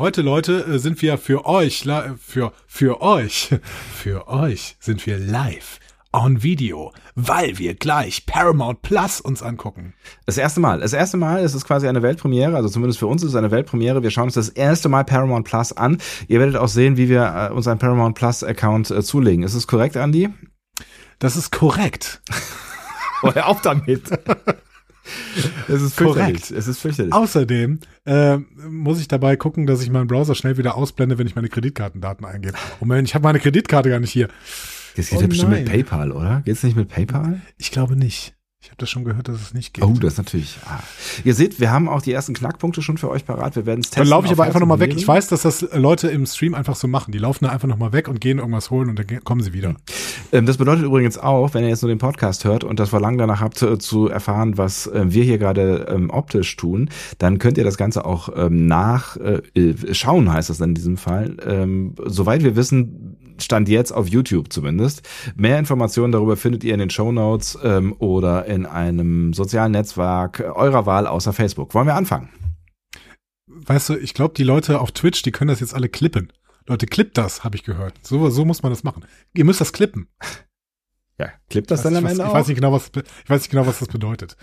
Heute, Leute, äh, sind wir für euch, für, für euch, für euch sind wir live on Video, weil wir gleich Paramount Plus uns angucken. Das erste Mal. Das erste Mal ist es quasi eine Weltpremiere, also zumindest für uns ist es eine Weltpremiere. Wir schauen uns das erste Mal Paramount Plus an. Ihr werdet auch sehen, wie wir äh, uns einen Paramount Plus Account äh, zulegen. Ist es korrekt, Andy? Das ist korrekt. Hör auf damit. es ist Korrekt. fürchterlich. Es ist fürchterlich. Außerdem äh, muss ich dabei gucken, dass ich meinen Browser schnell wieder ausblende, wenn ich meine Kreditkartendaten eingebe. Moment, ich habe meine Kreditkarte gar nicht hier. Das geht Oh ja bestimmt mit nein. PayPal, oder? Geht's nicht mit PayPal? Ich glaube nicht. Ich habe das schon gehört, dass es nicht geht. Oh, das ist natürlich. Ah. Ihr seht, wir haben auch die ersten Knackpunkte schon für euch parat. Wir werden es testen. Dann laufe ich aber einfach nochmal weg. Ich weiß, dass das Leute im Stream einfach so machen. Die laufen da einfach nochmal weg und gehen irgendwas holen und dann kommen sie wieder. Ähm, Das bedeutet übrigens auch, wenn ihr jetzt nur den Podcast hört und das Verlangen danach habt zu erfahren, was äh, wir hier gerade ähm, optisch tun, dann könnt ihr das Ganze auch ähm, nach äh, äh, heißt das dann in diesem Fall. Soweit wir wissen, stand jetzt auf YouTube zumindest. Mehr Informationen darüber findet ihr in den Show Notes oder in einem sozialen Netzwerk eurer Wahl außer Facebook. Wollen wir anfangen? Weißt du, ich glaube, die Leute auf Twitch, die können das jetzt alle klippen. Leute, klippt das, habe ich gehört. So, so muss man das machen. Ihr müsst das klippen. Ja, klippt das dann am ich, Ende weiß, ich auch? weiß nicht genau, was ich weiß nicht genau, was das bedeutet.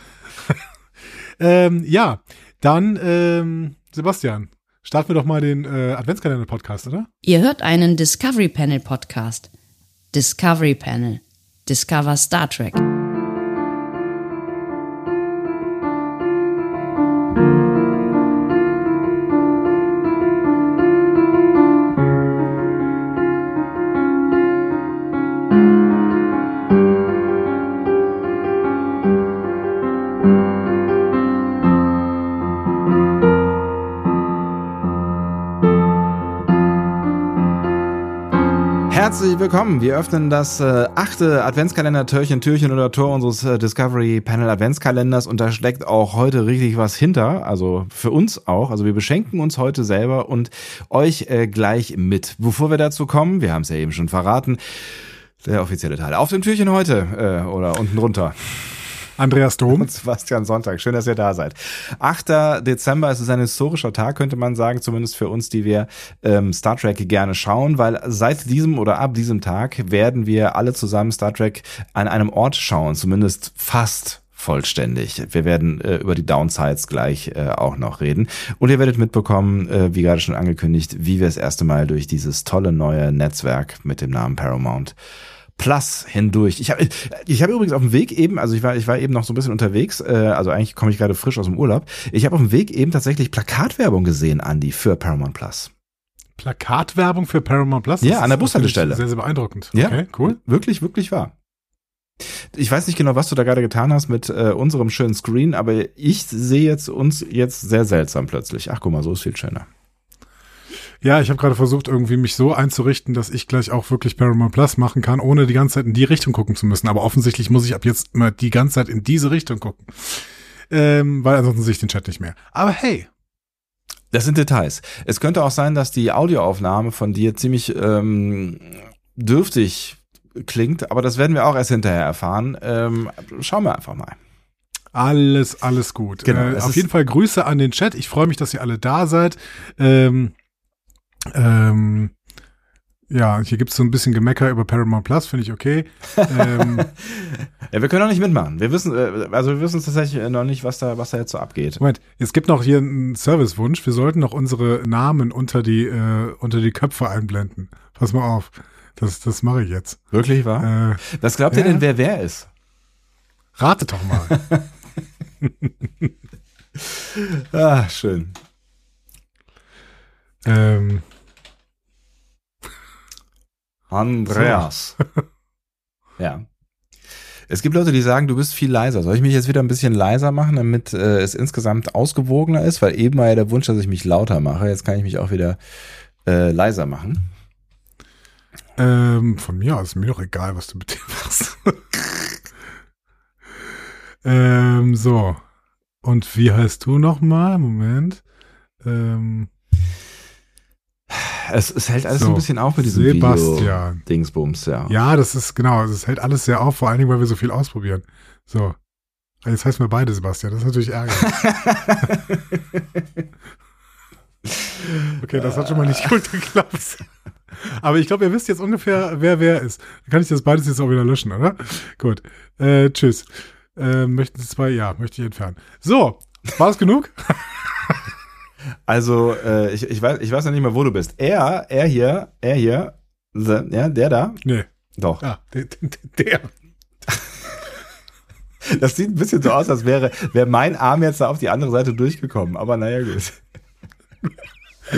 ähm, ja, dann ähm, Sebastian, starten wir doch mal den äh, Adventskalender Podcast, oder? Ihr hört einen Discovery Panel Podcast. Discovery Panel. Discover Star Trek. Herzlich willkommen. Wir öffnen das äh, achte Adventskalender Türchen, Türchen oder Tor unseres äh, Discovery Panel Adventskalenders und da steckt auch heute richtig was hinter, also für uns auch. Also wir beschenken uns heute selber und euch äh, gleich mit. Bevor wir dazu kommen, wir haben es ja eben schon verraten, der offizielle Teil. Auf dem Türchen heute äh, oder unten drunter. Andreas Dom. Und Sebastian Sonntag. Schön, dass ihr da seid. 8. Dezember, es ist ein historischer Tag, könnte man sagen, zumindest für uns, die wir ähm, Star Trek gerne schauen, weil seit diesem oder ab diesem Tag werden wir alle zusammen Star Trek an einem Ort schauen, zumindest fast vollständig. Wir werden äh, über die Downsides gleich äh, auch noch reden. Und ihr werdet mitbekommen, äh, wie gerade schon angekündigt, wie wir das erste Mal durch dieses tolle neue Netzwerk mit dem Namen Paramount Plus hindurch. Ich habe ich hab übrigens auf dem Weg eben, also ich war ich war eben noch so ein bisschen unterwegs, äh, also eigentlich komme ich gerade frisch aus dem Urlaub. Ich habe auf dem Weg eben tatsächlich Plakatwerbung gesehen, Andy, für Paramount Plus. Plakatwerbung für Paramount Plus. Ja, an der Bushaltestelle. Sehr, sehr beeindruckend. Ja, Okay, cool. Wirklich, wirklich wahr. Ich weiß nicht genau, was du da gerade getan hast mit äh, unserem schönen Screen, aber ich sehe jetzt uns jetzt sehr seltsam plötzlich. Ach, guck mal, so ist viel schöner. Ja, ich habe gerade versucht, irgendwie mich so einzurichten, dass ich gleich auch wirklich Paramount Plus machen kann, ohne die ganze Zeit in die Richtung gucken zu müssen. Aber offensichtlich muss ich ab jetzt immer die ganze Zeit in diese Richtung gucken. Ähm, weil ansonsten sehe ich den Chat nicht mehr. Aber hey, Das sind Details. Es könnte auch sein, dass die Audioaufnahme von dir ziemlich ähm, dürftig klingt, aber das werden wir auch erst hinterher erfahren. Ähm, schauen wir einfach mal. alles, alles gut. Genau, äh, auf jeden Fall Grüße an den Chat. Ich freue mich, dass ihr alle da seid. Ähm, ähm, ja, hier gibt's so ein bisschen Gemecker über Paramount Plus, finde ich okay. ähm, Ja, wir können auch nicht mitmachen. Wir wissen, äh, also wir wissen tatsächlich noch nicht, was da, was da jetzt so abgeht. Moment, es gibt noch hier einen Servicewunsch. Wir sollten noch unsere Namen unter die, äh, unter die Köpfe einblenden. Pass mal auf. Das, das mache ich jetzt. Wirklich wahr? Äh, Was glaubt ihr ja. denn, wer wer ist? ratet doch mal. Ah, schön. ähm, Andreas. ja. Es gibt Leute, die sagen, du bist viel leiser. Soll ich mich jetzt wieder ein bisschen leiser machen, damit äh, es insgesamt ausgewogener ist? Weil eben war ja der Wunsch, dass ich mich lauter mache. Jetzt kann ich mich auch wieder äh, leiser machen. ähm, von mir aus ist mir doch egal, was du mit dem machst. ähm, so. Und wie heißt du nochmal? Moment. Ähm, Es, es hält alles So, ein bisschen auf mit diesem Sebastian. Video-Dingsbums, ja. Ja, das ist genau. Es hält alles sehr auf, vor allen Dingen, weil wir so viel ausprobieren. So. Jetzt heißen wir beide Sebastian. Das ist natürlich ärgerlich. Okay, das hat schon mal nicht gut geklappt. Aber ich glaube, ihr wisst jetzt ungefähr, wer wer ist. Dann kann ich das beides jetzt auch wieder löschen, oder? Gut. Äh, tschüss. Äh, möchten Sie zwei? Ja, möchte ich entfernen. So, war es genug? Also, äh, ich, ich, weiß, ich weiß noch nicht mehr, wo du bist. Er, er hier, er hier, the, ja, der da? Nee. Doch. Ah, der. der. Das sieht ein bisschen so aus, als wäre, wäre mein Arm jetzt da auf die andere Seite durchgekommen. Aber naja, gut.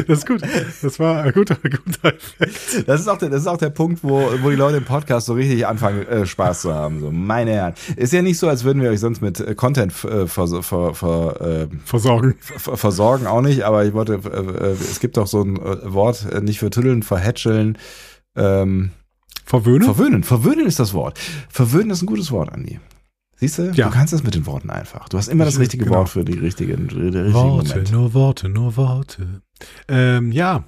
Das ist gut. Das war ein guter, guter Effekt. Das ist auch der, das ist auch der Punkt, wo, wo die Leute im Podcast so richtig anfangen, äh, Spaß zu haben. So, meine Herren. Ist ja nicht so, als würden wir euch sonst mit äh, Content äh, ver, ver, ver, äh, Versorgen. ver, versorgen, auch nicht, aber ich wollte, äh, äh, es gibt doch so ein äh, Wort, nicht vertüddeln, verhätscheln, ähm, Verwöhnen? verwöhnen. Verwöhnen ist das Wort. Verwöhnen ist ein gutes Wort, Andi. Siehst du? Ja. Du kannst das mit den Worten einfach. Du hast immer das Ich- richtige genau. Wort für die richtigen, richtigen Worte, Moment. nur Worte, nur Worte. Ähm, ja.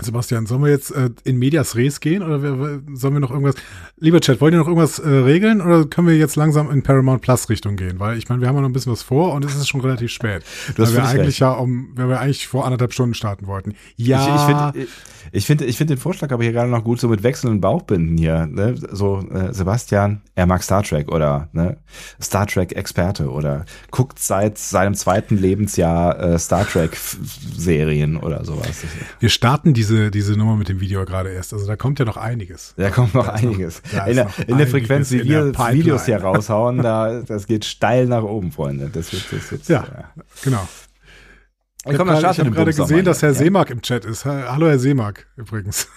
Sebastian, sollen wir jetzt äh, in Medias Res gehen oder wir, sollen wir noch irgendwas? Lieber Chat, wollt ihr noch irgendwas äh, regeln oder können wir jetzt langsam in Paramount Plus Richtung gehen? Weil ich meine, wir haben ja noch ein bisschen was vor und es ist schon relativ spät. Du hast weil wir eigentlich recht. ja um, weil wir eigentlich vor anderthalb Stunden starten wollten. Ja, Ich, ich finde ich finde ich finde den Vorschlag aber hier gerade noch gut so mit wechselnden Bauchbinden hier, ne? So äh, Sebastian, er mag Star Trek oder ne? Star Trek Experte oder guckt seit seinem zweiten Lebensjahr äh, Star Trek Serien oder sowas. wir starten diese, diese Nummer mit dem Video gerade erst. Also da kommt ja noch einiges. Da kommt noch Da noch- einiges. da in, der, noch in der Frequenz, wie wir. Videos hier raushauen, da das geht steil nach oben, Freunde. Das wird, das wird, Ja. Genau. Ich Ich komm, habe gerade ich gesehen, dass Herr hier, ja? Seemark im Chat ist. Ha- Hallo Herr Seemark übrigens.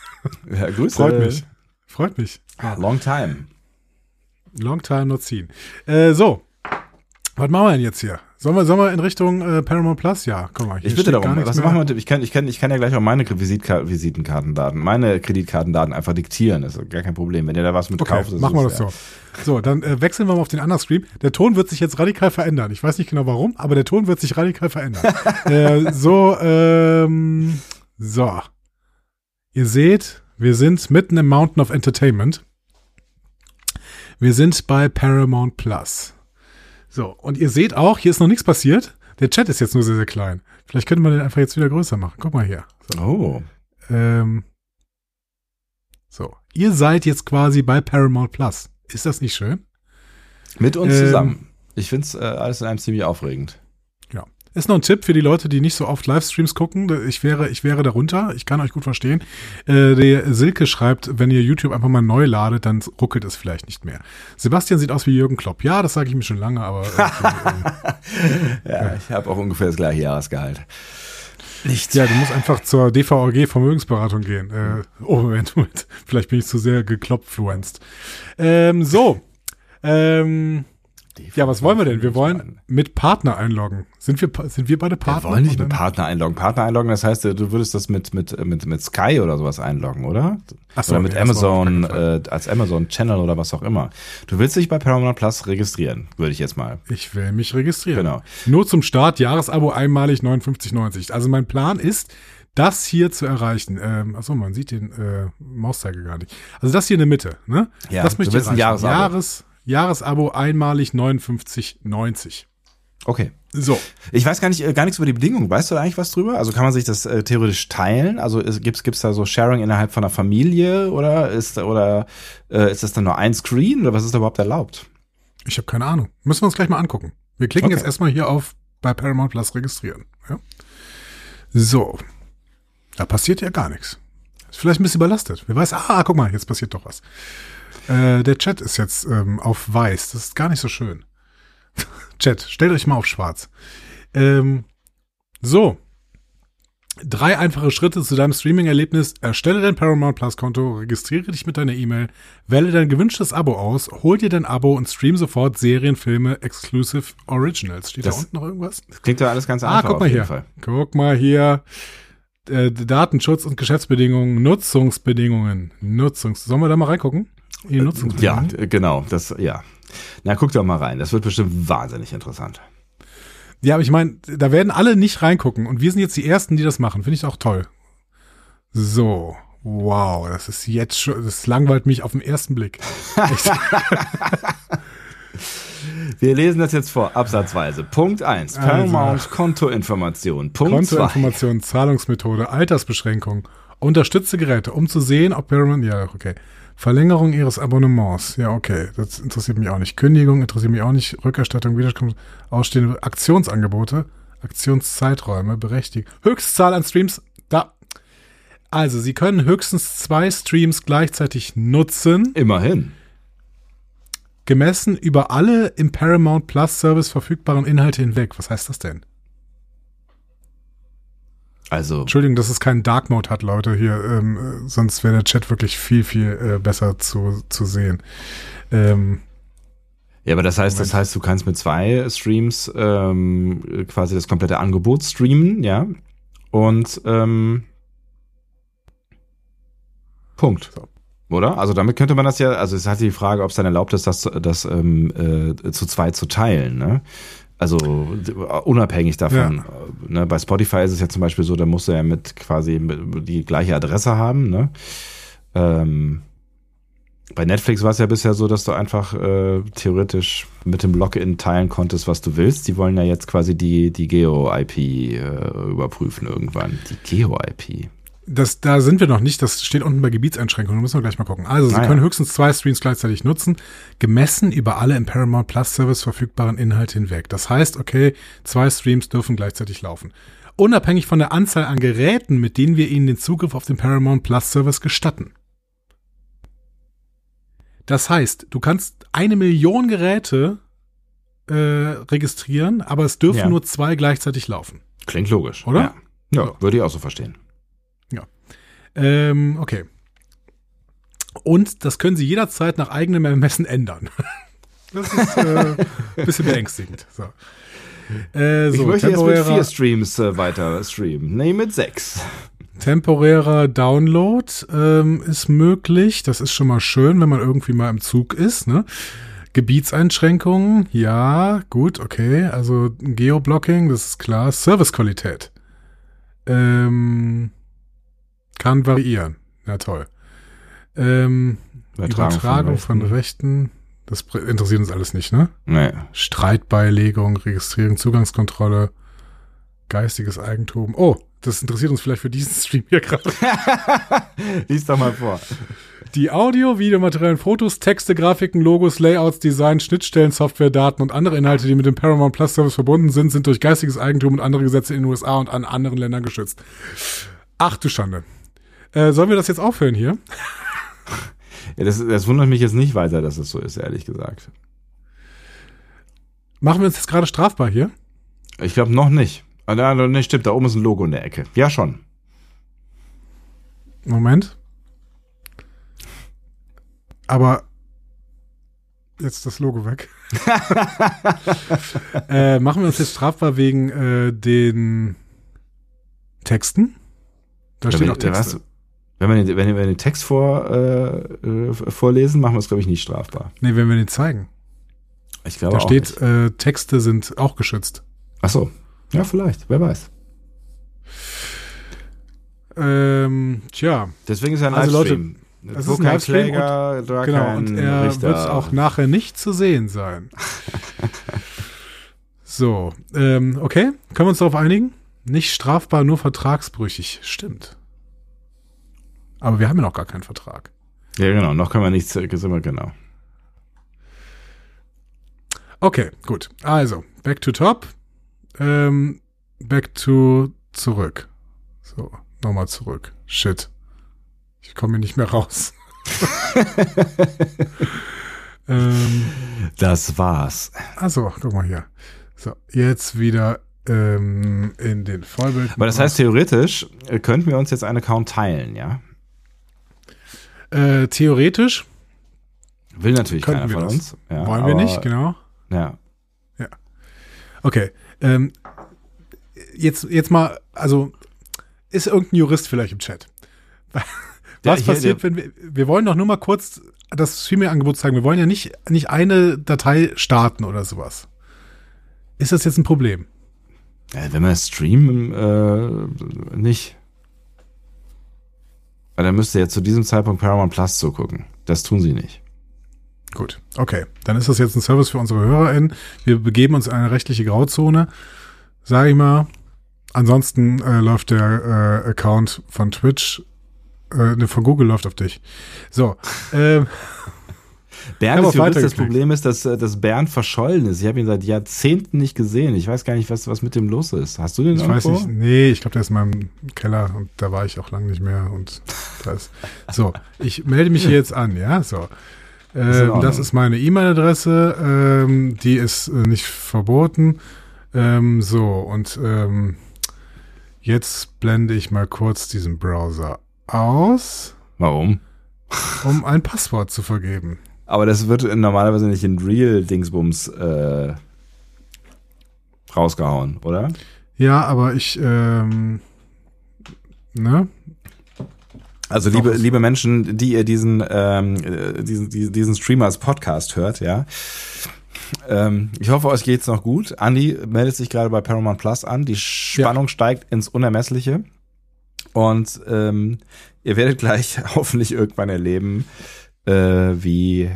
Ja, Grüße. Freut mich. Freut mich. Long time. Long time not seen. Äh, so. Was machen wir denn jetzt hier? Sollen wir, sollen wir in Richtung äh, Paramount Plus? Ja, guck mal. Hier Ich bitte darum, was machen wir? Ich kann, ich, kann, ich kann ja gleich auch meine Visitka Visitenkartendaten, meine Kreditkartendaten einfach diktieren. Das ist gar kein Problem. Wenn ihr da was mit Okay, kauft, ist machen wir das so. So, dann äh, wechseln wir mal auf den anderen Screen. Der Ton wird sich jetzt radikal verändern. Ich weiß nicht genau warum, aber der Ton wird sich radikal verändern. äh, so, ähm, so. Ihr seht, wir sind mitten im Mountain of Entertainment. Wir sind bei Paramount Plus. So, und ihr seht auch, hier ist noch nichts passiert. Der Chat ist jetzt nur sehr, sehr klein. Vielleicht könnte man den einfach jetzt wieder größer machen. Guck mal hier. ja. Oh. Ähm, so, ihr seid jetzt quasi bei Paramount Plus. Ist das nicht schön? Mit uns Ähm, zusammen. Ich finde es äh, alles in einem ziemlich aufregend. Ist noch ein Tipp für die Leute, die nicht so oft Livestreams gucken. Ich wäre, ich wäre darunter. Ich kann euch gut verstehen. Äh, der Silke schreibt, wenn ihr YouTube einfach mal neu ladet, dann ruckelt es vielleicht nicht mehr. Sebastian sieht aus wie Jürgen Klopp. Ja, das sage ich mir schon lange, aber ähm, Ja, ich habe auch ungefähr das gleiche Jahresgehalt. Nichts. ja, du musst einfach zur DVRG Vermögensberatung gehen. Äh, oh, Moment, Moment. Vielleicht bin ich zu sehr geklopfluenzt. Ähm, so. Ähm, ja, was wollen wir denn? Wir wollen mit Partner einloggen. Sind wir, sind wir beide Wir Partner? wollen nicht mit Partner einloggen. Partner einloggen, das heißt, du würdest das mit, mit, mit, mit Sky oder sowas einloggen, oder? Ach so, oder mit auf Amazon, äh, als Amazon Channel oder was auch immer. Du willst dich bei Paramount Plus registrieren, würde ich jetzt mal. Ich will mich registrieren. Genau. Nur zum Start, Jahresabo einmalig 59,90. Also mein Plan ist, das hier zu erreichen. Ähm, achso, man sieht den äh, Mauszeiger gar nicht. Also das hier in der Mitte, ne? Ja, das möchte ich ein erreichen. Jahresabo. Jahres, Jahresabo einmalig 59,90. Okay. So. Ich weiß gar nicht, äh, gar nichts über die Bedingungen. Weißt du da eigentlich was drüber? Also kann man sich das äh, theoretisch teilen? Also gibt's gibt's da so Sharing innerhalb von einer Familie oder ist oder äh, ist das dann nur ein Screen oder was ist da überhaupt erlaubt? Ich habe keine Ahnung. Müssen wir uns gleich mal angucken. Wir klicken Okay. jetzt erstmal hier auf bei Paramount Plus registrieren. Ja? So. Da passiert ja gar nichts. Ist vielleicht ein bisschen überlastet. Wer weiß, ah, guck mal, jetzt passiert doch was. Äh, der Chat ist jetzt ähm, auf weiß. Das ist gar nicht so schön. Chat, stellt euch mal auf schwarz. Ähm, so. Drei einfache Schritte zu deinem Streaming-Erlebnis. Erstelle dein Paramount Plus-Konto, registriere dich mit deiner E-Mail, wähle dein gewünschtes Abo aus, hol dir dein Abo und stream sofort Serien, Filme, Exclusive Originals. Steht Das- da unten noch irgendwas? Das klingt ja alles ganz Ah, einfach guck mal auf jeden hier. Fall. Guck mal hier. Äh, Datenschutz und Geschäftsbedingungen, Nutzungsbedingungen. Nutzungs. Sollen wir da mal reingucken? Ja, Nutzungsbedingungen? äh, genau, das ja. Na, guck doch mal rein. Das wird bestimmt wahnsinnig interessant. Ja, aber ich meine, da werden alle nicht reingucken und wir sind jetzt die Ersten, die das machen. Finde ich auch toll. So. Wow, das ist jetzt schon, das langweilt mich auf den ersten Blick. Wir lesen das jetzt vor, absatzweise. Punkt 1, Paramount also, Kontoinformation. Punkt 2. Kontoinformation, Zahlungsmethode, Altersbeschränkung. Unterstütze Geräte, um zu sehen, ob Paramount, ja, okay. Verlängerung Ihres Abonnements, ja, okay. Das interessiert mich auch nicht. Kündigung interessiert mich auch nicht. Rückerstattung, Wiederkunft, ausstehende Aktionsangebote, Aktionszeiträume, berechtigt. Höchstzahl an Streams, da. Also, Sie können höchstens zwei Streams gleichzeitig nutzen. Immerhin gemessen über alle im Paramount Plus Service verfügbaren Inhalte hinweg. Was heißt das denn? Also. Entschuldigung, dass es keinen Dark Mode hat, Leute, hier, ähm, sonst wäre der Chat wirklich viel, viel äh, besser zu, zu sehen. Ähm, ja, aber das heißt, Moment. das heißt, du kannst mit zwei Streams ähm, quasi das komplette Angebot streamen, ja. Und ähm, Punkt. So. Oder? Also damit könnte man das ja, also es ist halt die Frage, ob es dann erlaubt ist, das, das ähm, äh, zu zweit zu teilen, ne? Also unabhängig davon. Ja. Ne? Bei Spotify ist es ja zum Beispiel so, da musst du ja mit quasi die gleiche Adresse haben, ne? Ähm, bei Netflix war es ja bisher so, dass du einfach äh, theoretisch mit dem Login teilen konntest, was du willst. Die wollen ja jetzt quasi die, die Geo-IP äh, überprüfen irgendwann. Die Geo-IP das, da sind wir noch nicht. Das steht unten bei Gebietseinschränkungen. Da müssen wir gleich mal gucken. Also, Sie ah, können ja. höchstens zwei Streams gleichzeitig nutzen, gemessen über alle im Paramount Plus Service verfügbaren Inhalte hinweg. Das heißt, okay, zwei Streams dürfen gleichzeitig laufen. Unabhängig von der Anzahl an Geräten, mit denen wir Ihnen den Zugriff auf den Paramount Plus Service gestatten. Das heißt, du kannst eine Million Geräte äh, registrieren, aber es dürfen ja. nur zwei gleichzeitig laufen. Klingt logisch. Oder? Ja, ja so. würde ich auch so verstehen. Ähm, okay. Und das können Sie jederzeit nach eigenem Ermessen ändern. Das ist äh, ein bisschen beängstigend. So. Äh, so, ich möchte jetzt mit vier Streams äh, weiter streamen. Nee, mit sechs. Temporärer Download ähm, ist möglich. Das ist schon mal schön, wenn man irgendwie mal im Zug ist. Ne? Gebietseinschränkungen, ja, gut, okay. Also Geoblocking, das ist klar. Servicequalität. Ähm, kann variieren. Ja, toll. Ähm, Übertragung, Übertragung von, Rechten. von, Rechten. Das interessiert uns alles nicht, ne? Nee. Streitbeilegung, Registrierung, Zugangskontrolle, geistiges Eigentum. Oh, das interessiert uns vielleicht für diesen Stream hier gerade. Lies doch mal vor. Die Audio, Videomaterialien, Fotos, Texte, Grafiken, Logos, Layouts, Design, Schnittstellen, Software, Daten und andere Inhalte, die mit dem Paramount Plus Service verbunden sind, sind durch geistiges Eigentum und andere Gesetze in den USA und an anderen Ländern geschützt. Ach du Schande. Äh, sollen wir das jetzt aufhören hier? ja, das, das wundert mich jetzt nicht weiter, dass es so ist, ehrlich gesagt. Machen wir uns jetzt gerade strafbar hier? Ich glaube noch nicht. Ah, ne, stimmt, da oben ist ein Logo in der Ecke. Ja, schon. Moment. Aber jetzt das Logo weg. äh, machen wir uns jetzt strafbar wegen äh, den Texten? Da ja, steht auch Texte. Was? Wenn, man, wenn wir den Text vor, äh, äh, vorlesen, machen wir es, glaube ich, nicht strafbar. Nee, wenn wir den zeigen. Ich glaube Da steht, äh, Texte sind auch geschützt. Ach so. Ja, vielleicht. Wer weiß. Ähm, tja. Deswegen ist er ein also Livestream. Leute, es ist ein Livestream Kläger, und, genau, und er wird auch nachher nicht zu sehen sein. so, ähm, okay. Können wir uns darauf einigen? Nicht strafbar, nur vertragsbrüchig. Stimmt. Aber wir haben ja noch gar keinen Vertrag. Ja, genau. Noch können wir nichts, sind wir genau. Okay, gut. Also, back to top. Ähm, back to zurück. So, nochmal zurück. Shit. Ich komme hier nicht mehr raus. ähm, das war's. Also, guck mal hier. So, jetzt wieder ähm, in den Vollbild. Aber das heißt, theoretisch äh, könnten wir uns jetzt einen Account teilen, ja? Äh, theoretisch. Will natürlich keiner von uns. Ja, Wollen wir nicht, genau. Ja. Ja. Okay. Ähm, jetzt, jetzt mal, also ist irgendein Jurist vielleicht im Chat? Was ja, passiert, wenn wir, wir wollen doch nur mal kurz das Streaming-Angebot zeigen. Wir wollen ja nicht, nicht eine Datei starten oder sowas. Ist das jetzt ein Problem? Ja, wenn wir streamen, äh, nicht. Weil dann müsst ihr ja zu diesem Zeitpunkt Paramount Plus zugucken. Das tun sie nicht. Gut, okay. Dann ist das jetzt ein Service für unsere HörerInnen. Wir begeben uns in eine rechtliche Grauzone, sage ich mal. Ansonsten äh, läuft der äh, Account von Twitch, äh, ne, von Google läuft auf dich. So, ähm, Bernd ist Jurist, das. Problem ist, dass, dass Bernd verschollen ist. Ich habe ihn seit Jahrzehnten nicht gesehen. Ich weiß gar nicht, was, was mit dem los ist. Hast du den ich weiß irgendwo? nicht, nee, ich glaube, der ist in meinem Keller und da war ich auch lange nicht mehr und da ist, so, ich melde mich hier jetzt an, ja, so. Ähm, das ist meine E-Mail-Adresse, ähm, die ist äh, nicht verboten. Ähm, so, und ähm, jetzt blende ich mal kurz diesen Browser aus, Warum? um ein Passwort zu vergeben. Aber das wird normalerweise nicht in Real-Dingsbums äh, rausgehauen, oder? Ja, aber ich, ähm, ne? Also liebe, liebe Menschen, die ihr diesen, ähm, äh, diesen, diesen, Streamer als Podcast hört, ja. Ähm, ich hoffe, euch geht's noch gut. Andy meldet sich gerade bei Paramount Plus an. Die Spannung steigt ins Unermessliche. Und ähm, ihr werdet gleich hoffentlich irgendwann erleben, äh, wie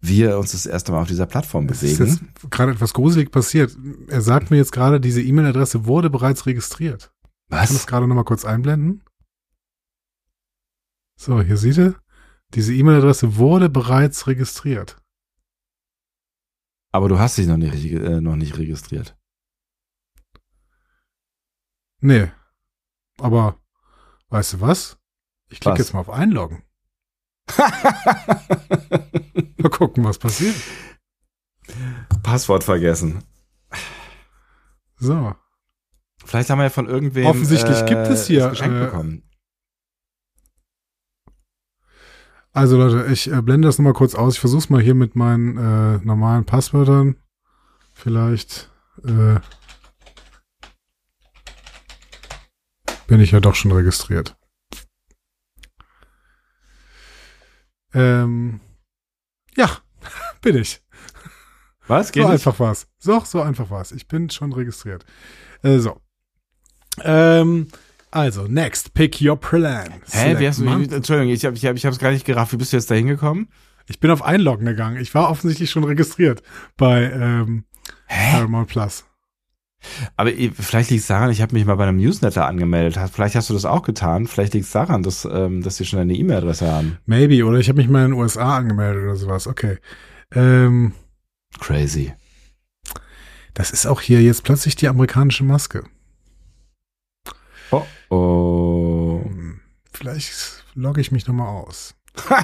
wir uns das erste Mal auf dieser Plattform Es ist bewegen. gerade etwas gruselig passiert. Er sagt mir jetzt gerade, diese E-Mail-Adresse wurde bereits registriert. Ich kann das Was? gerade nochmal kurz einblenden. So, hier seht ihr, diese E-Mail-Adresse wurde bereits registriert. Aber du hast dich noch nicht, äh, noch nicht registriert. Nee. Aber, weißt du was? Ich klicke Was? jetzt mal auf Einloggen. Mal gucken, was passiert. Passwort vergessen. So. Vielleicht haben wir ja von irgendwem Offensichtlich gibt es hier, Geschenk äh, bekommen. Also Leute, ich äh, blende das nochmal kurz aus. Ich versuch's mal hier mit meinen äh, normalen Passwörtern. Vielleicht äh, bin ich ja doch schon registriert. Ähm, ja, bin ich. Was? So Geht nicht? einfach war's. So, so einfach war's. Ich bin schon registriert. Äh, so. Ähm, also, next, pick your plan. Hä, wie hast du, month. Entschuldigung, ich habe ich hab, ich hab's gar nicht gerafft. Wie bist du jetzt da hingekommen? Ich bin auf Einloggen gegangen. Ich war offensichtlich schon registriert bei ähm, Hä? Paramount Plus. Aber vielleicht liegt es daran, ich habe mich mal bei einem Newsletter angemeldet. Vielleicht hast du das auch getan. Vielleicht liegt es daran, dass, ähm, dass die schon eine E-Mail-Adresse haben. Maybe, oder ich habe mich mal in den USA angemeldet oder sowas. Okay. Ähm, Crazy. das ist auch hier jetzt plötzlich die amerikanische Maske. Oh, oh. Hm, Vielleicht logge ich mich nochmal aus.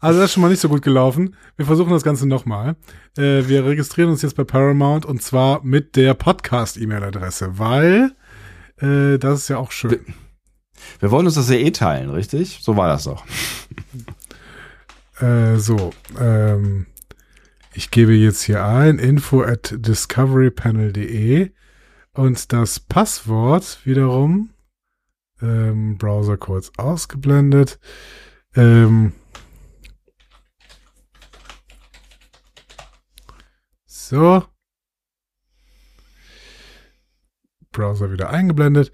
Also das ist schon mal nicht so gut gelaufen. Wir versuchen das Ganze nochmal. Äh, wir registrieren uns jetzt bei Paramount und zwar mit der Podcast-E-Mail-Adresse, weil äh, das ist ja auch schön. Wir wollen uns das ja eh teilen, richtig? So war das doch. Äh, so, ähm, ich gebe jetzt hier ein info at discoverypanel.de und das Passwort wiederum, ähm, Browser kurz ausgeblendet, ähm, so, Browser wieder eingeblendet.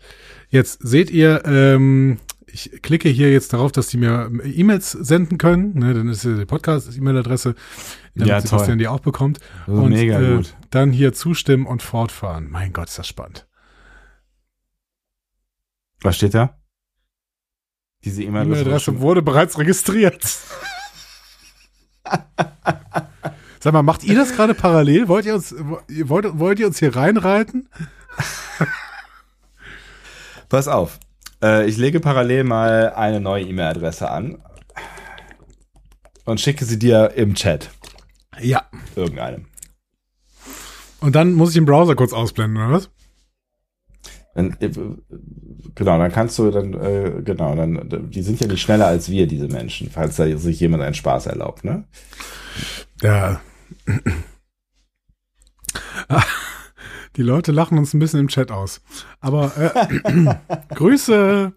Jetzt seht ihr, ähm, ich klicke hier jetzt darauf, dass die mir E-Mails senden können. Ne, dann ist ja die Podcast-E-Mail-Adresse, damit Ja, Sebastian die auch bekommt. Ist und mega äh, gut. dann hier zustimmen und fortfahren. Mein Gott, ist das spannend. Was steht da? Diese Die E-Mail-Adresse. E-Mail-Adresse wurde bereits registriert. Sag mal, macht ihr das gerade parallel? Wollt ihr uns, wollt, wollt ihr uns hier reinreiten? Pass auf. Äh, ich lege parallel mal eine neue E-Mail-Adresse an und schicke sie dir im Chat. Ja. Irgendeinem. Und dann muss ich den Browser kurz ausblenden, oder was? Dann, äh, genau, dann kannst du dann, äh, genau, dann, die sind ja nicht schneller als wir, diese Menschen, falls da sich jemand einen Spaß erlaubt, ne? Ja. Die Leute lachen uns ein bisschen im Chat aus. Aber äh, Grüße.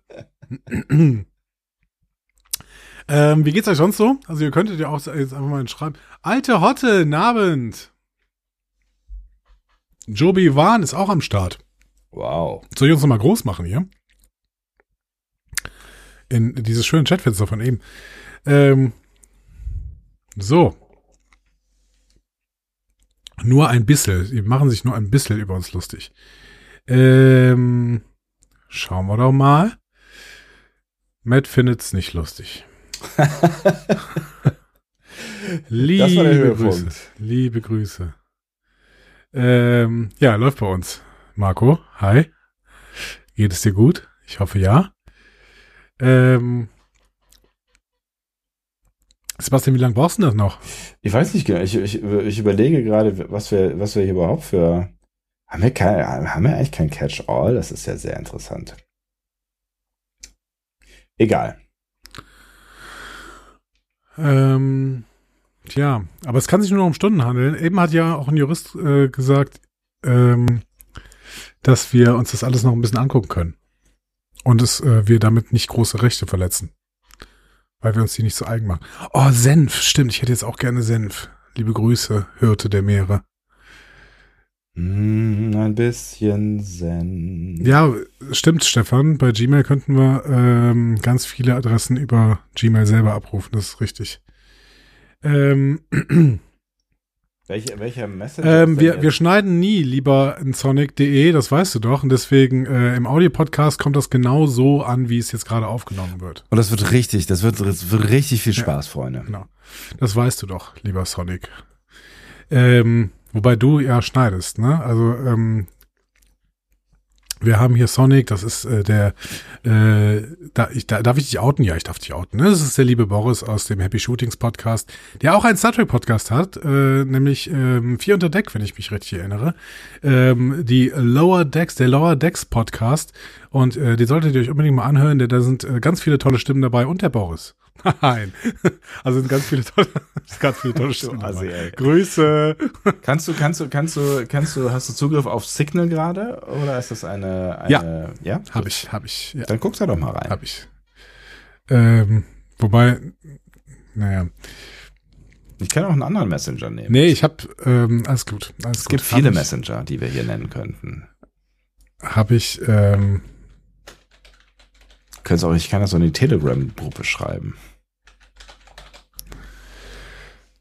ähm, wie geht's euch sonst so? Also ihr könntet ja auch jetzt einfach mal schreiben. Alte Hotte, Abend. Joby Wan ist auch am Start. Wow. Soll ich uns nochmal groß machen hier? In dieses schöne Chatfenster von eben. Ähm, So. Nur ein bisschen. Die machen sich nur ein bisschen über uns lustig. Ähm, schauen wir doch mal. Matt findet's nicht lustig. liebe. Grüße. Liebe Grüße. Ähm, ja, läuft bei uns. Marco, hi. Geht es dir gut? Ich hoffe ja. Ähm, Sebastian, wie lange brauchst du das noch? Ich weiß nicht genau. Ich, ich, ich überlege gerade, was wir, was wir hier überhaupt für. Haben wir, kein, haben wir eigentlich kein Catch-all? Das ist ja sehr interessant. Egal. Ähm, tja, aber es kann sich nur noch um Stunden handeln. Eben hat ja auch ein Jurist äh, gesagt, ähm, dass wir uns das alles noch ein bisschen angucken können. Und es, äh, wir damit nicht große Rechte verletzen. Weil wir uns die nicht so eigen machen. Oh, Senf, stimmt, ich hätte jetzt auch gerne Senf. Liebe Grüße, Hirte der Meere. Mm, ein bisschen Zen. Ja, stimmt, Stefan. Bei Gmail könnten wir ähm, ganz viele Adressen über Gmail selber abrufen, das ist richtig. Ähm, Welche, welcher Messenger? ähm, wir, wir schneiden nie lieber in sonic.de, das weißt du doch. Und deswegen äh, im Audio-Podcast kommt das genau so an, wie es jetzt gerade aufgenommen wird. Und das wird richtig, das wird, das wird richtig viel Ja. Spaß, Freunde. Genau. Das weißt du doch, lieber Sonic. Ähm, wobei du ja schneidest, ne? Also, ähm, wir haben hier Sonic, das ist äh, der, äh, da, ich, da, darf ich dich outen? Ja, ich darf dich outen. Ne? Das ist der liebe Boris aus dem Happy Shootings Podcast, der auch einen Star Trek Podcast hat, äh, nämlich ähm, Vier unter Deck, wenn ich mich richtig erinnere. Ähm, die Lower Decks, der Lower Decks Podcast. Und äh, den solltet ihr euch unbedingt mal anhören, denn da sind äh, ganz viele tolle Stimmen dabei und der Boris. Nein. Also sind ganz viele tolle, ganz viele tolle Stimmen ey. Grüße. Kannst du, kannst du, kannst du, kannst du, hast du Zugriff auf Signal gerade? Oder ist das eine, eine Ja. ja? Hab ich, hab ich, ja, Dann guckst du doch mal rein. hab ich. Ähm, wobei, naja, Ich kann auch einen anderen Messenger nehmen. nee, ich hab, ähm, alles gut, alles es gut. gibt viele hab ich, Messenger, die wir hier nennen könnten. Hab ich, ähm, Könnt's auch, ich kann das so in die Telegram-Gruppe schreiben.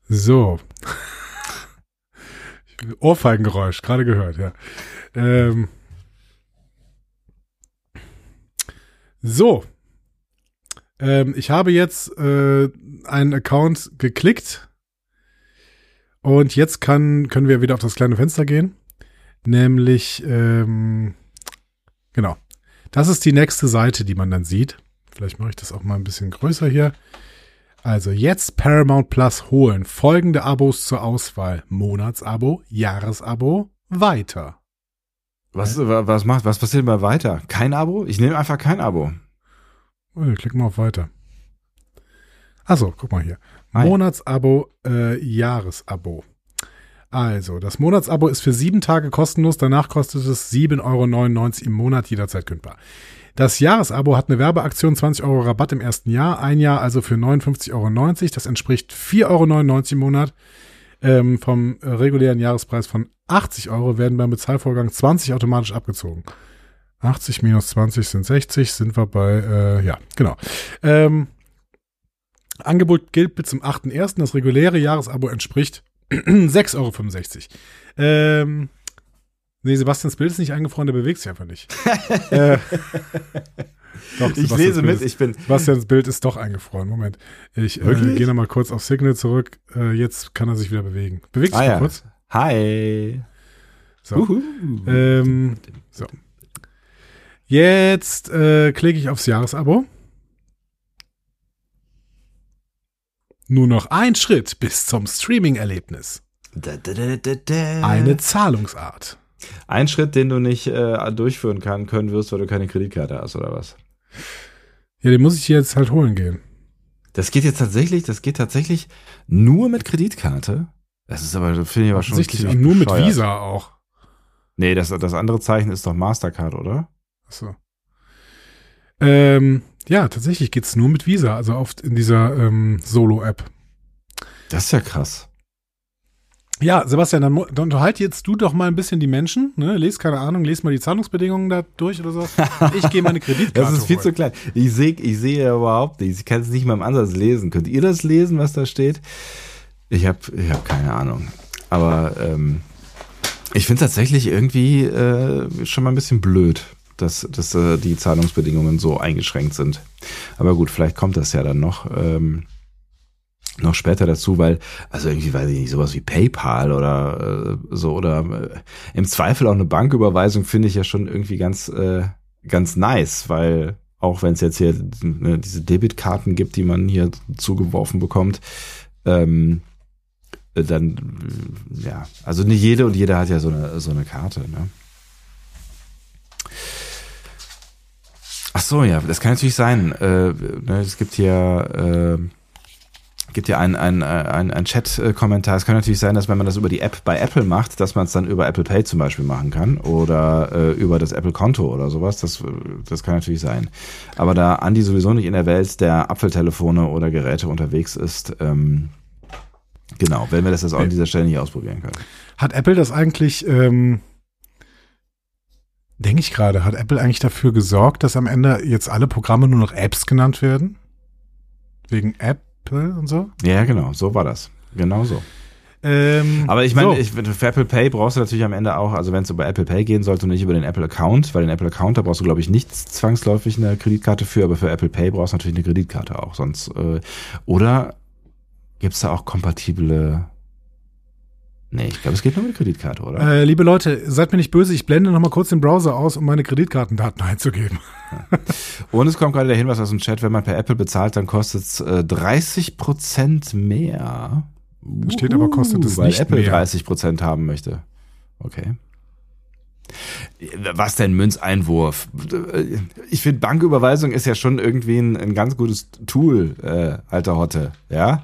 So. Ohrfeigengeräusch, gerade gehört, ja. Ähm, so. Ähm, ich habe jetzt äh, einen Account geklickt und jetzt kann, können wir wieder auf das kleine Fenster gehen. Nämlich, ähm, genau. Das ist die nächste Seite, die man dann sieht. Vielleicht mache ich das auch mal ein bisschen größer hier. Also jetzt Paramount Plus holen. Folgende Abos zur Auswahl. Monatsabo, Jahresabo, weiter. Was, was macht, was passiert mal weiter? Kein Abo? Ich nehme einfach kein Abo. Oh, klick mal auf weiter. Achso, guck mal hier. Ja. Monatsabo, äh, Jahresabo. Also, das Monatsabo ist für sieben Tage kostenlos. Danach kostet es 7,99 Euro im Monat, jederzeit kündbar. Das Jahresabo hat eine Werbeaktion, 20 Euro Rabatt im ersten Jahr, ein Jahr also für 59,90 Euro. Das entspricht 4,99 Euro im Monat. Ähm, vom regulären Jahrespreis von 80 Euro werden beim Bezahlvorgang 20 automatisch abgezogen. 80 minus 20 sind 60, sind wir bei, äh, ja, genau. Ähm, Angebot gilt bis zum 8.1. Das reguläre Jahresabo entspricht 6,65 Euro. Ähm, nee, Sebastians Bild ist nicht eingefroren, der bewegt sich einfach nicht. äh, doch, Ich lese mit, ist- ich bin. Sebastians Bild ist doch eingefroren. Moment. Ich äh, gehe nochmal kurz auf Signal zurück. Äh, jetzt kann er sich wieder bewegen. Bewegt sich Ah mal ja. kurz. Hi. So. Ähm, so. Jetzt äh, klicke ich aufs Jahresabo. Nur noch ein Schritt bis zum Streaming-Erlebnis. Eine Zahlungsart. Ein Schritt, den du nicht äh, durchführen kann, können wirst, weil du keine Kreditkarte hast, oder was? Ja, den muss ich jetzt halt holen gehen. Das geht jetzt tatsächlich, das geht tatsächlich nur mit Kreditkarte. Das ist aber, finde ich aber schon Offensichtlich ziemlich nur mit bescheuert. Visa auch. Nee, das, das andere Zeichen ist doch Mastercard, oder? Achso. Ähm, ja, tatsächlich geht's nur mit Visa, also oft in dieser ähm, Solo-App. Das ist ja krass. Ja, Sebastian, dann, dann unterhalte jetzt du doch mal ein bisschen die Menschen. Ne? Les, keine Ahnung, les mal die Zahlungsbedingungen da durch oder so. Ich gehe meine Kreditkarte Das ist viel holen. zu klein. Ich sehe ich sehe ja überhaupt nicht. Ich kann es nicht mal im Ansatz lesen. Könnt ihr das lesen, was da steht? Ich habe ich hab keine Ahnung. Aber ähm, ich finde tatsächlich irgendwie äh, schon mal ein bisschen blöd, dass, dass äh, die Zahlungsbedingungen so eingeschränkt sind. Aber gut, vielleicht kommt das ja dann noch. Ähm, noch später dazu, weil, also irgendwie weiß ich nicht, sowas wie PayPal oder äh, so oder äh, im Zweifel auch eine Banküberweisung finde ich ja schon irgendwie ganz, äh, ganz nice, weil auch wenn es jetzt hier ne, diese Debitkarten gibt, die man hier zugeworfen bekommt, ähm, dann, ja, also nicht jede und jeder hat ja so eine, so eine Karte, ne? Ach so, ja, das kann natürlich sein. Äh, ne, es gibt hier, äh, gibt ja einen ein, ein, ein Chat-Kommentar. Es kann natürlich sein, dass wenn man das über die App bei Apple macht, dass man es dann über Apple Pay zum Beispiel machen kann oder äh, über das Apple-Konto oder sowas. Das, das kann natürlich sein. Aber da Andi sowieso nicht in der Welt der Apfeltelefone oder Geräte unterwegs ist, ähm, Genau, wenn wir das jetzt auch an dieser Stelle nicht ausprobieren können. Hat Apple das eigentlich, ähm, denke ich gerade, hat Apple eigentlich dafür gesorgt, dass am Ende jetzt alle Programme nur noch Apps genannt werden? Wegen Apple und so? Ja, genau, so war das. Genau so. Ähm, Aber ich meine, so. ich, für Apple Pay brauchst du natürlich am Ende auch, also wenn es über Apple Pay gehen sollte und nicht über den Apple Account, weil den Apple Account, da brauchst du, glaube ich, nicht zwangsläufig eine Kreditkarte für, aber für Apple Pay brauchst du natürlich eine Kreditkarte auch. Sonst, äh, oder Gibt es da auch kompatible Nee, ich glaube, es geht nur mit Kreditkarte, oder? Äh, liebe Leute, seid mir nicht böse, ich blende noch mal kurz den Browser aus, um meine Kreditkartendaten einzugeben. Und es kommt gerade der Hinweis aus dem Chat, wenn man per Apple bezahlt, dann kostet es äh, 30 Prozent mehr. Steht aber, kostet es weil nicht Apple mehr. 30 Prozent haben möchte. Okay. Was denn Münzeinwurf? Ich finde, Banküberweisung ist ja schon irgendwie ein, ein ganz gutes Tool, äh, alter Hotte. Ja?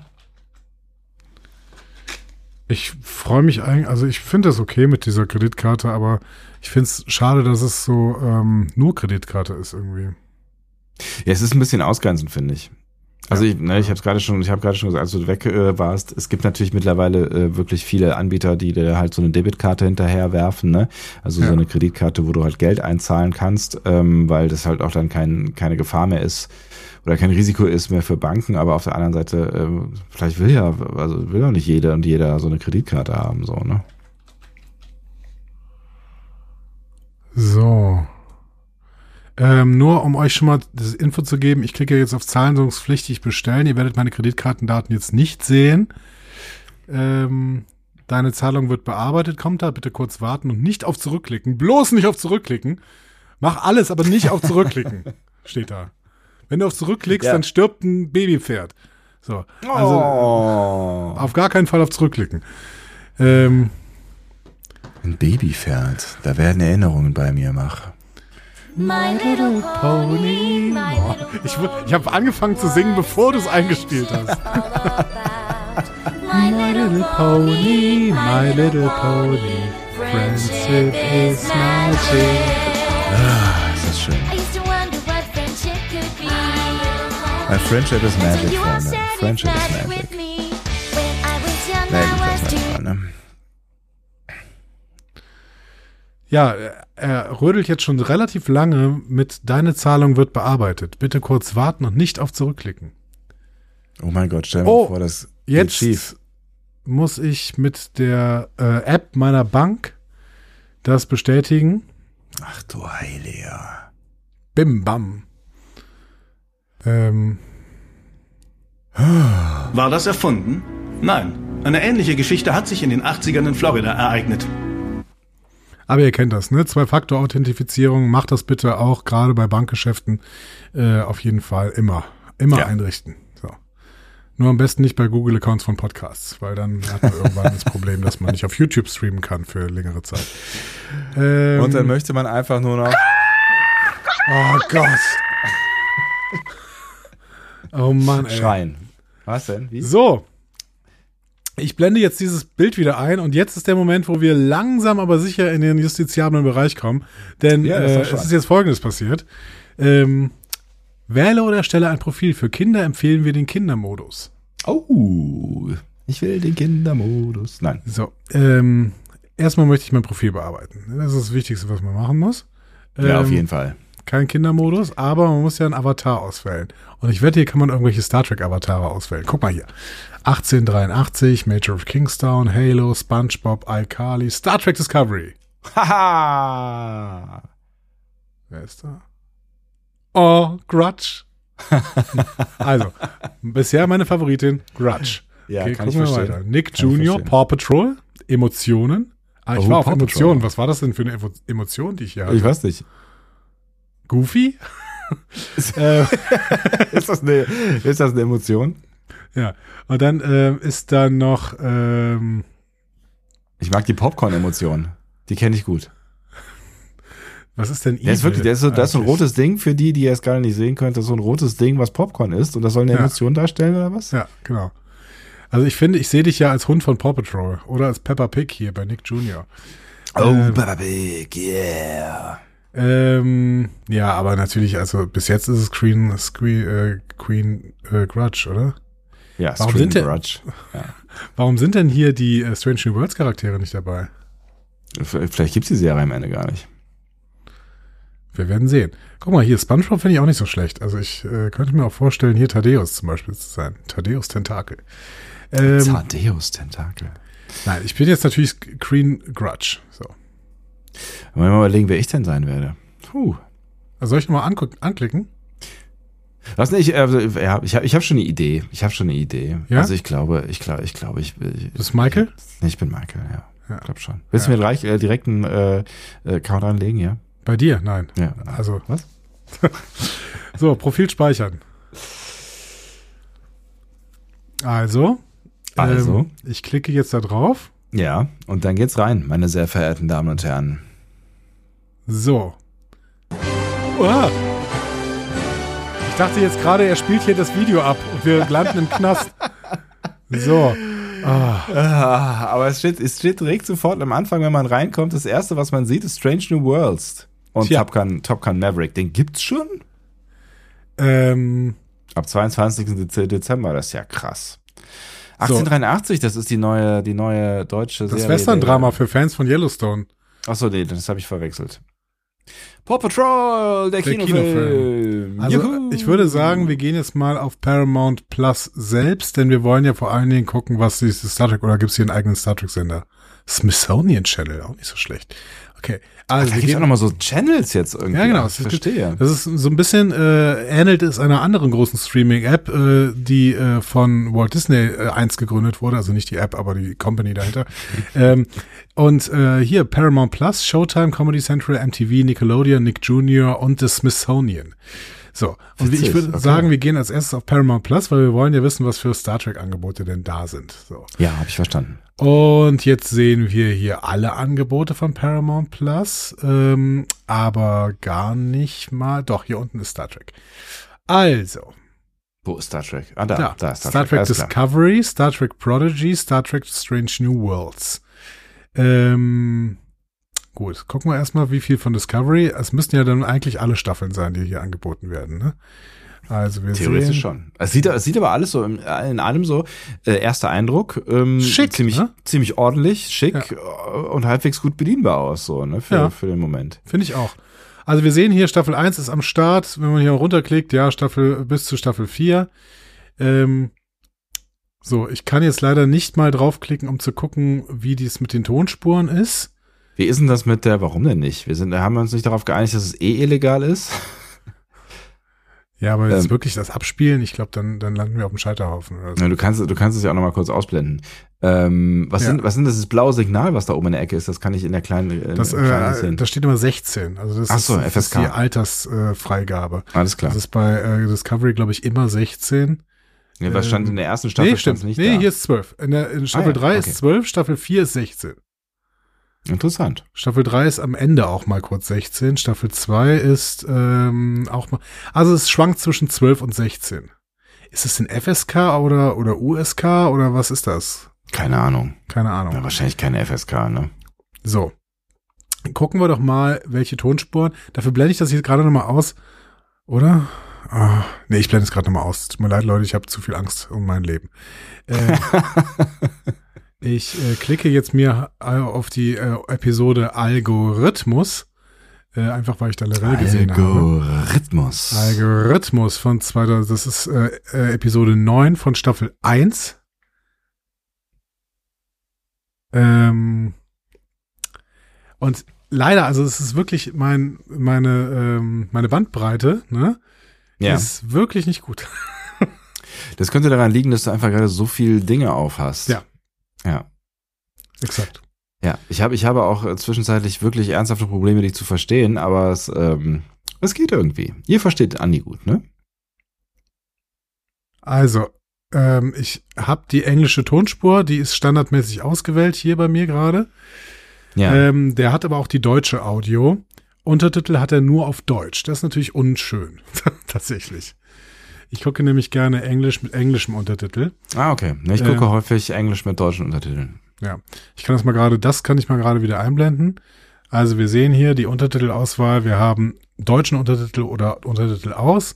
Ich freue mich eigentlich, also ich finde es okay mit dieser Kreditkarte, aber ich finde es schade, dass es so ähm, nur Kreditkarte ist irgendwie. Ja, es ist ein bisschen ausgrenzend, finde ich. Also ich, ne, ich habe es gerade schon, ich habe gerade schon gesagt, als du weg äh, warst, es gibt natürlich mittlerweile äh, wirklich viele Anbieter, die dir halt so eine Debitkarte hinterher werfen, ne? Also Ja. so eine Kreditkarte, wo du halt Geld einzahlen kannst, ähm, weil das halt auch dann kein, keine Gefahr mehr ist oder kein Risiko ist mehr für Banken, aber auf der anderen Seite, ähm, vielleicht will ja, also will auch nicht jeder und jeder so eine Kreditkarte haben, so, ne? So. Ähm, nur um euch schon mal das Info zu geben, ich klicke jetzt auf zahlungspflichtig bestellen. Ihr werdet meine Kreditkartendaten jetzt nicht sehen. Ähm, deine Zahlung wird bearbeitet. Kommt da, bitte kurz warten und nicht auf zurückklicken. Bloß nicht auf zurückklicken. Mach alles, aber nicht auf zurückklicken. Steht da. Wenn du auf zurückklickst, Ja. dann stirbt ein Babypferd. So. Also oh, auf gar keinen Fall auf zurückklicken. Ähm, ein Babypferd, da werden Erinnerungen bei mir wach. My little pony, Oh, ich ich habe angefangen zu singen, bevor du es eingespielt hast. My little pony, my little pony, friendship is magic. Ah, ist das schön. My friendship is magic, Freunde. Friendship is magic was ist too magic, Freunde. Ja, er- rödelt jetzt schon relativ lange mit Deine Zahlung wird bearbeitet. Bitte kurz warten und nicht auf zurückklicken. Oh mein Gott, stell dir Oh, vor, das geht Jetzt schief. muss ich mit der äh, App meiner Bank das bestätigen. Ach du Heiliger. Bim bam. Ähm, War das erfunden? Nein. Eine ähnliche Geschichte hat sich in den 80ern in Florida ereignet. Aber ihr kennt das, ne? Zwei-Faktor-Authentifizierung, macht das bitte auch, gerade bei Bankgeschäften, äh, auf jeden Fall immer. Immer Ja. einrichten. So. Nur am besten nicht bei Google-Accounts von Podcasts, weil dann hat man irgendwann das Problem, dass man nicht auf YouTube streamen kann für längere Zeit. Ähm, Und dann möchte man einfach nur noch. oh Gott. Oh Mann, ey. Schreien. Was denn? Wie? So. Ich blende jetzt dieses Bild wieder ein und jetzt ist der Moment, wo wir langsam aber sicher in den justiziablen Bereich kommen. Denn Ja, äh, es ist jetzt Folgendes passiert. Ähm, wähle oder erstelle ein Profil. Für Kinder empfehlen wir den Kindermodus. Oh, ich will den Kindermodus. Nein. So, ähm, erstmal möchte ich mein Profil bearbeiten. Das ist das Wichtigste, was man machen muss. Ja, auf Ähm, jeden Fall. Kein Kindermodus, aber man muss ja einen Avatar auswählen. Und ich wette, hier kann man irgendwelche Star Trek Avatare auswählen. Guck mal hier. 1883, Major of Kingstown, Halo, SpongeBob, iCarly, Star Trek Discovery. Haha! Wer ist da? Oh, Grudge. also, bisher meine Favoritin, Grudge. Ja, okay, kann ich gucken wir verstehen. weiter. Nick Kann Jr.. Paw Patrol, Emotionen. Ah, ich Oh, war auf Paw Patrol. Emotionen. Was war das denn für eine Evo Emotion, die ich hier hatte? Ich weiß nicht. Goofy? äh, Ist das eine, ist das eine Emotion? ja. Und dann ähm, ist da noch, ähm, Ich mag die Popcorn-Emotion. Die kenne ich gut. was ist denn Der ist Evil wirklich, der ist so, das ist so ein eigentlich? rotes Ding für die, die ihr es gerade nicht sehen könnt. Das ist so ein rotes Ding, was Popcorn ist. Und das soll eine Ja. Emotion darstellen oder was? Ja, genau. Also ich finde, ich sehe dich ja als Hund von Paw Patrol oder als Peppa Pig hier bei Nick Jr. Oh, Ähm, Peppa Pig, yeah. Ähm, ja, aber natürlich, also bis jetzt ist es Queen, Queen, äh, Queen äh, Grudge, oder? Ja, Warum Screen sind der- Grudge. Ja. Warum sind denn hier die äh, Strange New Worlds Charaktere nicht dabei? Vielleicht gibt's die Serie am Ende gar nicht. Wir werden sehen. Guck mal, hier SpongeBob finde ich auch nicht so schlecht. Also ich äh, könnte mir auch vorstellen, hier Thaddeus zum Beispiel zu sein. Thaddeus Tentakel. Ähm, Zadeus Tentakel. nein, ich bin jetzt natürlich Queen Grudge. So. Mal überlegen, wer ich denn sein werde? Puh. Also soll ich nochmal anklicken? Was nicht, äh, ja, ich habe ich hab schon eine Idee. Ich habe schon eine Idee. Ja? Also ich glaube, ich glaube, ich glaube, ich, ich, Das ist Michael? ich bin Michael, ja. Ja. Ich glaube schon. Willst du mir gleich äh, direkt einen äh, äh, Count anlegen, ja? Bei dir? Nein. Ja. Also, Was? so, Profil speichern. Also. Also? Ähm, ich klicke jetzt da drauf. Ja, und dann geht's rein, meine sehr verehrten Damen und Herren. So. Uah. Ich dachte jetzt gerade, er spielt hier das Video ab und wir landen im Knast. So. Ah, Ah, aber es steht, es steht direkt sofort am Anfang, wenn man reinkommt, das erste, was man sieht, ist Strange New Worlds. Und Tja. Top Gun, Top Gun Maverick, den gibt's schon? ähm, Ab 22. Dez- Dezember, das ist ja krass. 1883, das ist die neue, die neue deutsche das Serie. Western-Drama für Fans von Yellowstone. Achso, nee, das habe ich verwechselt. Paw Patrol, der, Der Kinofilm. Also Juhu. ich würde sagen, wir gehen jetzt mal auf Paramount Plus selbst, denn wir wollen ja vor allen Dingen gucken, was dieses Star Trek, oder gibt's hier einen eigenen Star Trek-Sender? Smithsonian Channel, auch nicht so schlecht. Okay, da also wir gibt's gehen auch nochmal so Channels jetzt irgendwie. Ja, genau. Ich gibt- verstehe. Das ist so ein bisschen äh, ähnelt es einer anderen großen Streaming-App, äh, die äh, von Walt Disney äh, einst gegründet wurde, also nicht die App, aber die Company dahinter. ähm, und äh, hier Paramount Plus, Showtime, Comedy Central, MTV, Nickelodeon, Nick Jr. und das Smithsonian. So, und wie- ich Witzig, würde okay. sagen, wir gehen als erstes auf Paramount Plus, weil wir wollen ja wissen, was für Star Trek-Angebote denn da sind. So. Ja, habe ich verstanden. Und jetzt sehen wir hier alle Angebote von Paramount Plus, ähm, aber gar nicht mal. Doch, hier unten ist Star Trek. Also, Wo ist Star Trek? Ah, da, da, da ist Star, Star, Trek, klar. Discovery, Star Trek Prodigy, Star Trek Strange New Worlds. Ähm, gut, gucken wir erstmal, wie viel von Discovery. Es müssten ja dann eigentlich alle Staffeln sein, die hier angeboten werden. Ne? Also wir Theoretisch sehen, schon. Es sieht, es sieht aber alles so im, in allem so, äh, erster Eindruck, ähm, Schick, ziemlich, ne? ziemlich ordentlich, schick äh, und halbwegs gut bedienbar aus, so, ne, für, Ja. für den Moment. Finde ich auch. Also wir sehen hier, Staffel 1 ist am Start. Wenn man hier runterklickt, ja, Staffel bis zu Staffel 4. Ähm, so, ich kann jetzt leider nicht mal draufklicken, um zu gucken, wie dies mit den Tonspuren ist. Wie ist denn das mit der, warum denn nicht? Wir sind, haben wir uns nicht darauf geeinigt, dass es eh illegal ist? Ja, aber jetzt Ähm. wirklich das Abspielen, ich glaube, dann, dann landen wir auf dem Scheiterhaufen. Oder so. Du kannst, du kannst es ja auch noch mal kurz ausblenden. Ähm, was Ja. sind, was sind das, das blaue Signal, was da oben in der Ecke ist? Das kann ich in der kleinen, äh, Das, äh, da steht immer 16. Also das Ach so, ist, das ist FSK. die Altersfreigabe. Alles klar. Das ist bei äh, Discovery, glaube ich, immer 16. Ja, was stand in der ersten Staffel? nee, stimmt. nicht nee, da. hier ist 12. In, der, in Staffel Ah, ja, 3 okay. ist 12, Staffel 4 ist 16. Interessant. Staffel 3 ist am Ende auch mal kurz 16. Staffel 2 ist ähm, auch mal. Also es schwankt zwischen 12 und 16. Ist es in FSK oder, oder USK oder was ist das? Keine Ahnung. Keine Ahnung. Ja, wahrscheinlich keine FSK, ne? So. Gucken wir doch mal, welche Tonspuren. Dafür blende ich das hier gerade nochmal aus. Oder? Ah, nee, ich blende es gerade nochmal aus. Tut mir leid, Leute, ich habe zu viel Angst um mein Leben. Äh, ich äh, klicke jetzt mir äh, auf die äh, Episode Algorithmus. Äh, einfach weil ich da Lorel gesehen habe. Algorithmus. Algorithmus von 2000, das ist äh, äh, Episode 9 von Staffel 1. Ähm, und leider, also es ist wirklich mein, meine, ähm, meine Bandbreite, ne? Ja. Ist wirklich nicht gut. Das könnte daran liegen, dass du einfach gerade so viel Dinge auf hast. Ja. Ja. Exakt. Ja. Ich habe, ich habe auch äh, zwischenzeitlich wirklich ernsthafte Probleme, dich zu verstehen, aber es, ähm, es geht irgendwie. Ihr versteht Andi gut, ne? Also, ähm, ich habe die englische Tonspur, die ist standardmäßig ausgewählt hier bei mir gerade. Ja. Ähm, der hat aber auch die deutsche Audio. Untertitel hat er nur auf Deutsch. Das ist natürlich unschön, tatsächlich. Ich gucke nämlich gerne Englisch mit englischem Untertitel. ah, okay. Ich gucke ähm, häufig Englisch mit deutschen Untertiteln. Ja, ich kann das mal gerade, das kann ich mal gerade wieder einblenden. Also wir sehen hier die Untertitelauswahl. Wir haben deutschen Untertitel oder Untertitel aus.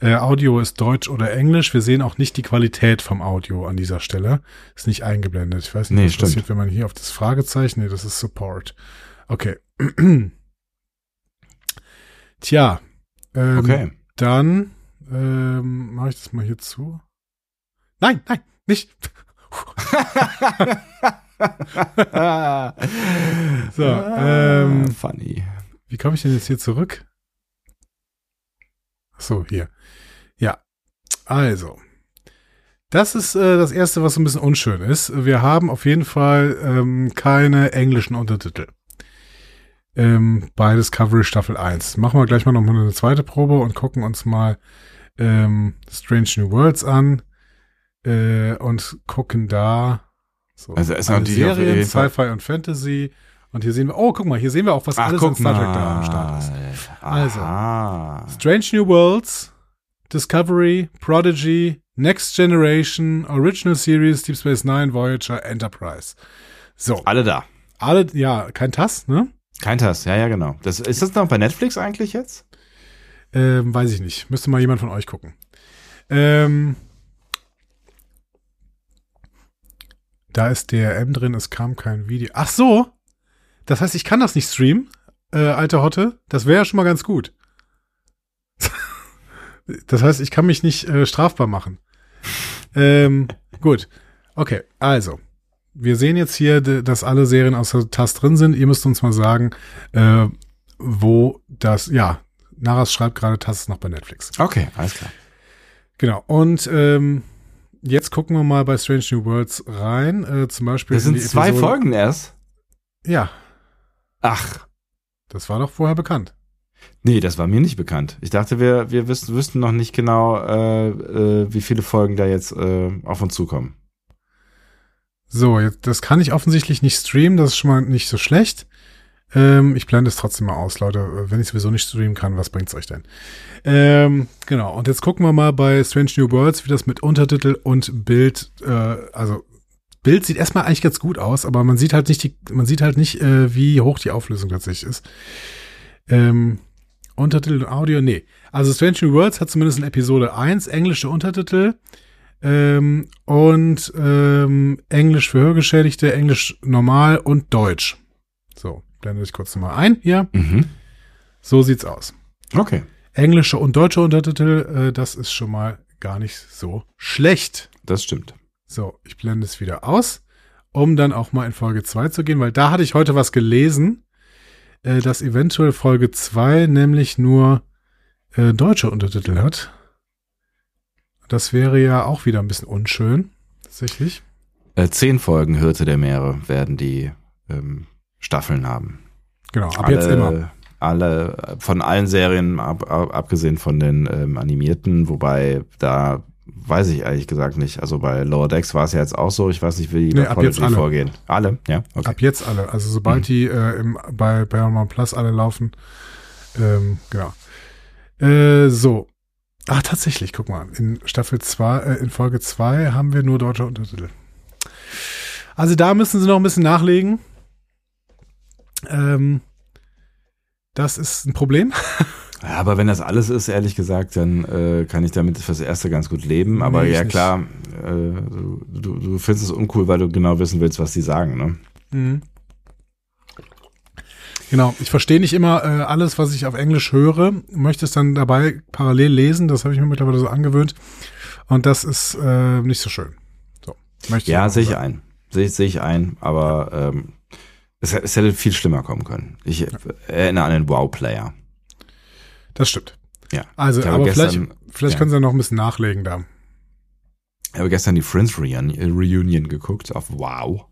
Äh, Audio ist Deutsch oder Englisch. Wir sehen auch nicht die Qualität vom Audio an dieser Stelle. Ist nicht eingeblendet. Ich weiß nicht, Nee, was stimmt. passiert, wenn man hier auf das Fragezeichen, nee, das ist Support. Okay. Tja. Ähm, Okay. Dann ähm, mache ich das mal hier zu. Nein, nein, nicht. So, ähm, Funny. Wie komme ich denn jetzt hier zurück? So, hier. Ja. Also. Das ist äh, das Erste, was so ein bisschen unschön ist. Wir haben auf jeden Fall ähm, keine englischen Untertitel. Ähm, bei Discovery Staffel 1. Machen wir gleich mal nochmal eine zweite Probe und gucken uns mal ähm, Strange New Worlds an äh, und gucken da so Also ist eine auf Serien, Sci-Fi und Fantasy. Und hier sehen wir, oh, guck mal, hier sehen wir auch, was alles an Star Trek da am Start ist. Also. Aha. Strange New Worlds, Discovery, Prodigy, Next Generation, Original Series, Deep Space Nine, Voyager, Enterprise. So, Alle da. alle, ja, kein Tass, ne? Kein Tass, ja, ja, genau. Das, ist das noch bei Netflix eigentlich jetzt? Ähm, weiß ich nicht. Müsste mal jemand von euch gucken. Ähm, da ist DRM drin, es kam kein Video. Ach so! Das heißt, ich kann das nicht streamen, äh, alte Hotte. Das wäre ja schon mal ganz gut. das heißt, ich kann mich nicht äh, strafbar machen. Ähm, gut. Okay, also. Wir sehen jetzt hier, dass alle Serien aus der TAS drin sind. Ihr müsst uns mal sagen, äh, wo das, ja, Naras schreibt gerade, TAS ist noch bei Netflix. Okay, alles klar. Genau. Und ähm, jetzt gucken wir mal bei Strange New Worlds rein. Äh, zum Beispiel. Das in sind zwei Episode- Folgen erst. Ja, Ach, das war doch vorher bekannt. nee, das war mir nicht bekannt. Ich dachte, wir, wir wüssten, wüssten noch nicht genau, äh, äh, wie viele Folgen da jetzt äh, auf uns zukommen. So, jetzt, das kann ich offensichtlich nicht streamen. Das ist schon mal nicht so schlecht. Ähm, ich blende es trotzdem mal aus, Leute. Wenn ich sowieso nicht streamen kann, was bringt's euch denn? Ähm, genau. Und jetzt gucken wir mal bei Strange New Worlds, wie das mit Untertitel und Bild, äh, also Bild sieht erstmal eigentlich ganz gut aus, aber man sieht halt nicht die, man sieht halt nicht, äh, wie hoch die Auflösung tatsächlich ist. Ähm, Untertitel und Audio, nee. Also Strange New Worlds hat zumindest in Episode 1 englische Untertitel ähm, und ähm, Englisch für Hörgeschädigte, Englisch normal und Deutsch. So, blende ich kurz nochmal ein hier. Mhm. So sieht's aus. Okay. Englische und deutsche Untertitel, äh, das ist schon mal gar nicht so schlecht. Das stimmt. So, ich blende es wieder aus, um dann auch mal in Folge 2 zu gehen, weil da hatte ich heute was gelesen, äh, dass eventuell Folge 2 nämlich nur äh, deutsche Untertitel hat. Das wäre ja auch wieder ein bisschen unschön, tatsächlich. Äh, zehn Folgen Hirte der Meere werden die ähm, Staffeln haben. Genau, ab jetzt immer. Alle, von allen Serien, ab, ab, abgesehen von den ähm, animierten, wobei da weiß ich ehrlich gesagt nicht. Also bei Lower Decks war es ja jetzt auch so. Ich weiß nicht, wie die Nee, bei ab jetzt Prodigy alle. vorgehen. Alle? Ja, okay. Ab jetzt alle. Also sobald Mhm. die äh, im, bei Paramount Plus alle laufen. Ähm, genau. Äh, so. Ah, tatsächlich, guck mal. In Staffel 2, äh, in Folge 2 haben wir nur deutsche Untertitel. Also da müssen sie noch ein bisschen nachlegen. Ähm, das ist ein Problem. Ja, aber wenn das alles ist, ehrlich gesagt, dann äh, kann ich damit fürs Erste ganz gut leben. Aber Nee, ja, klar, äh, du, du, du findest es uncool, weil du genau wissen willst, was die sagen, ne? Mhm. Genau, ich verstehe nicht immer äh, alles, was ich auf Englisch höre, möchte es dann dabei parallel lesen, das habe ich mir mittlerweile so angewöhnt und das ist äh, nicht so schön. So, Ja, sehe ich ein. Sehe sehe ich ein, aber ähm, es, es hätte viel schlimmer kommen können. Ich erinnere an den Wow-Player. Das stimmt. Ja. Also, aber gestern- vielleicht, vielleicht ja. können sie ja noch ein bisschen nachlegen da. Ich habe gestern die Friends Reunion, Reunion geguckt auf Wow.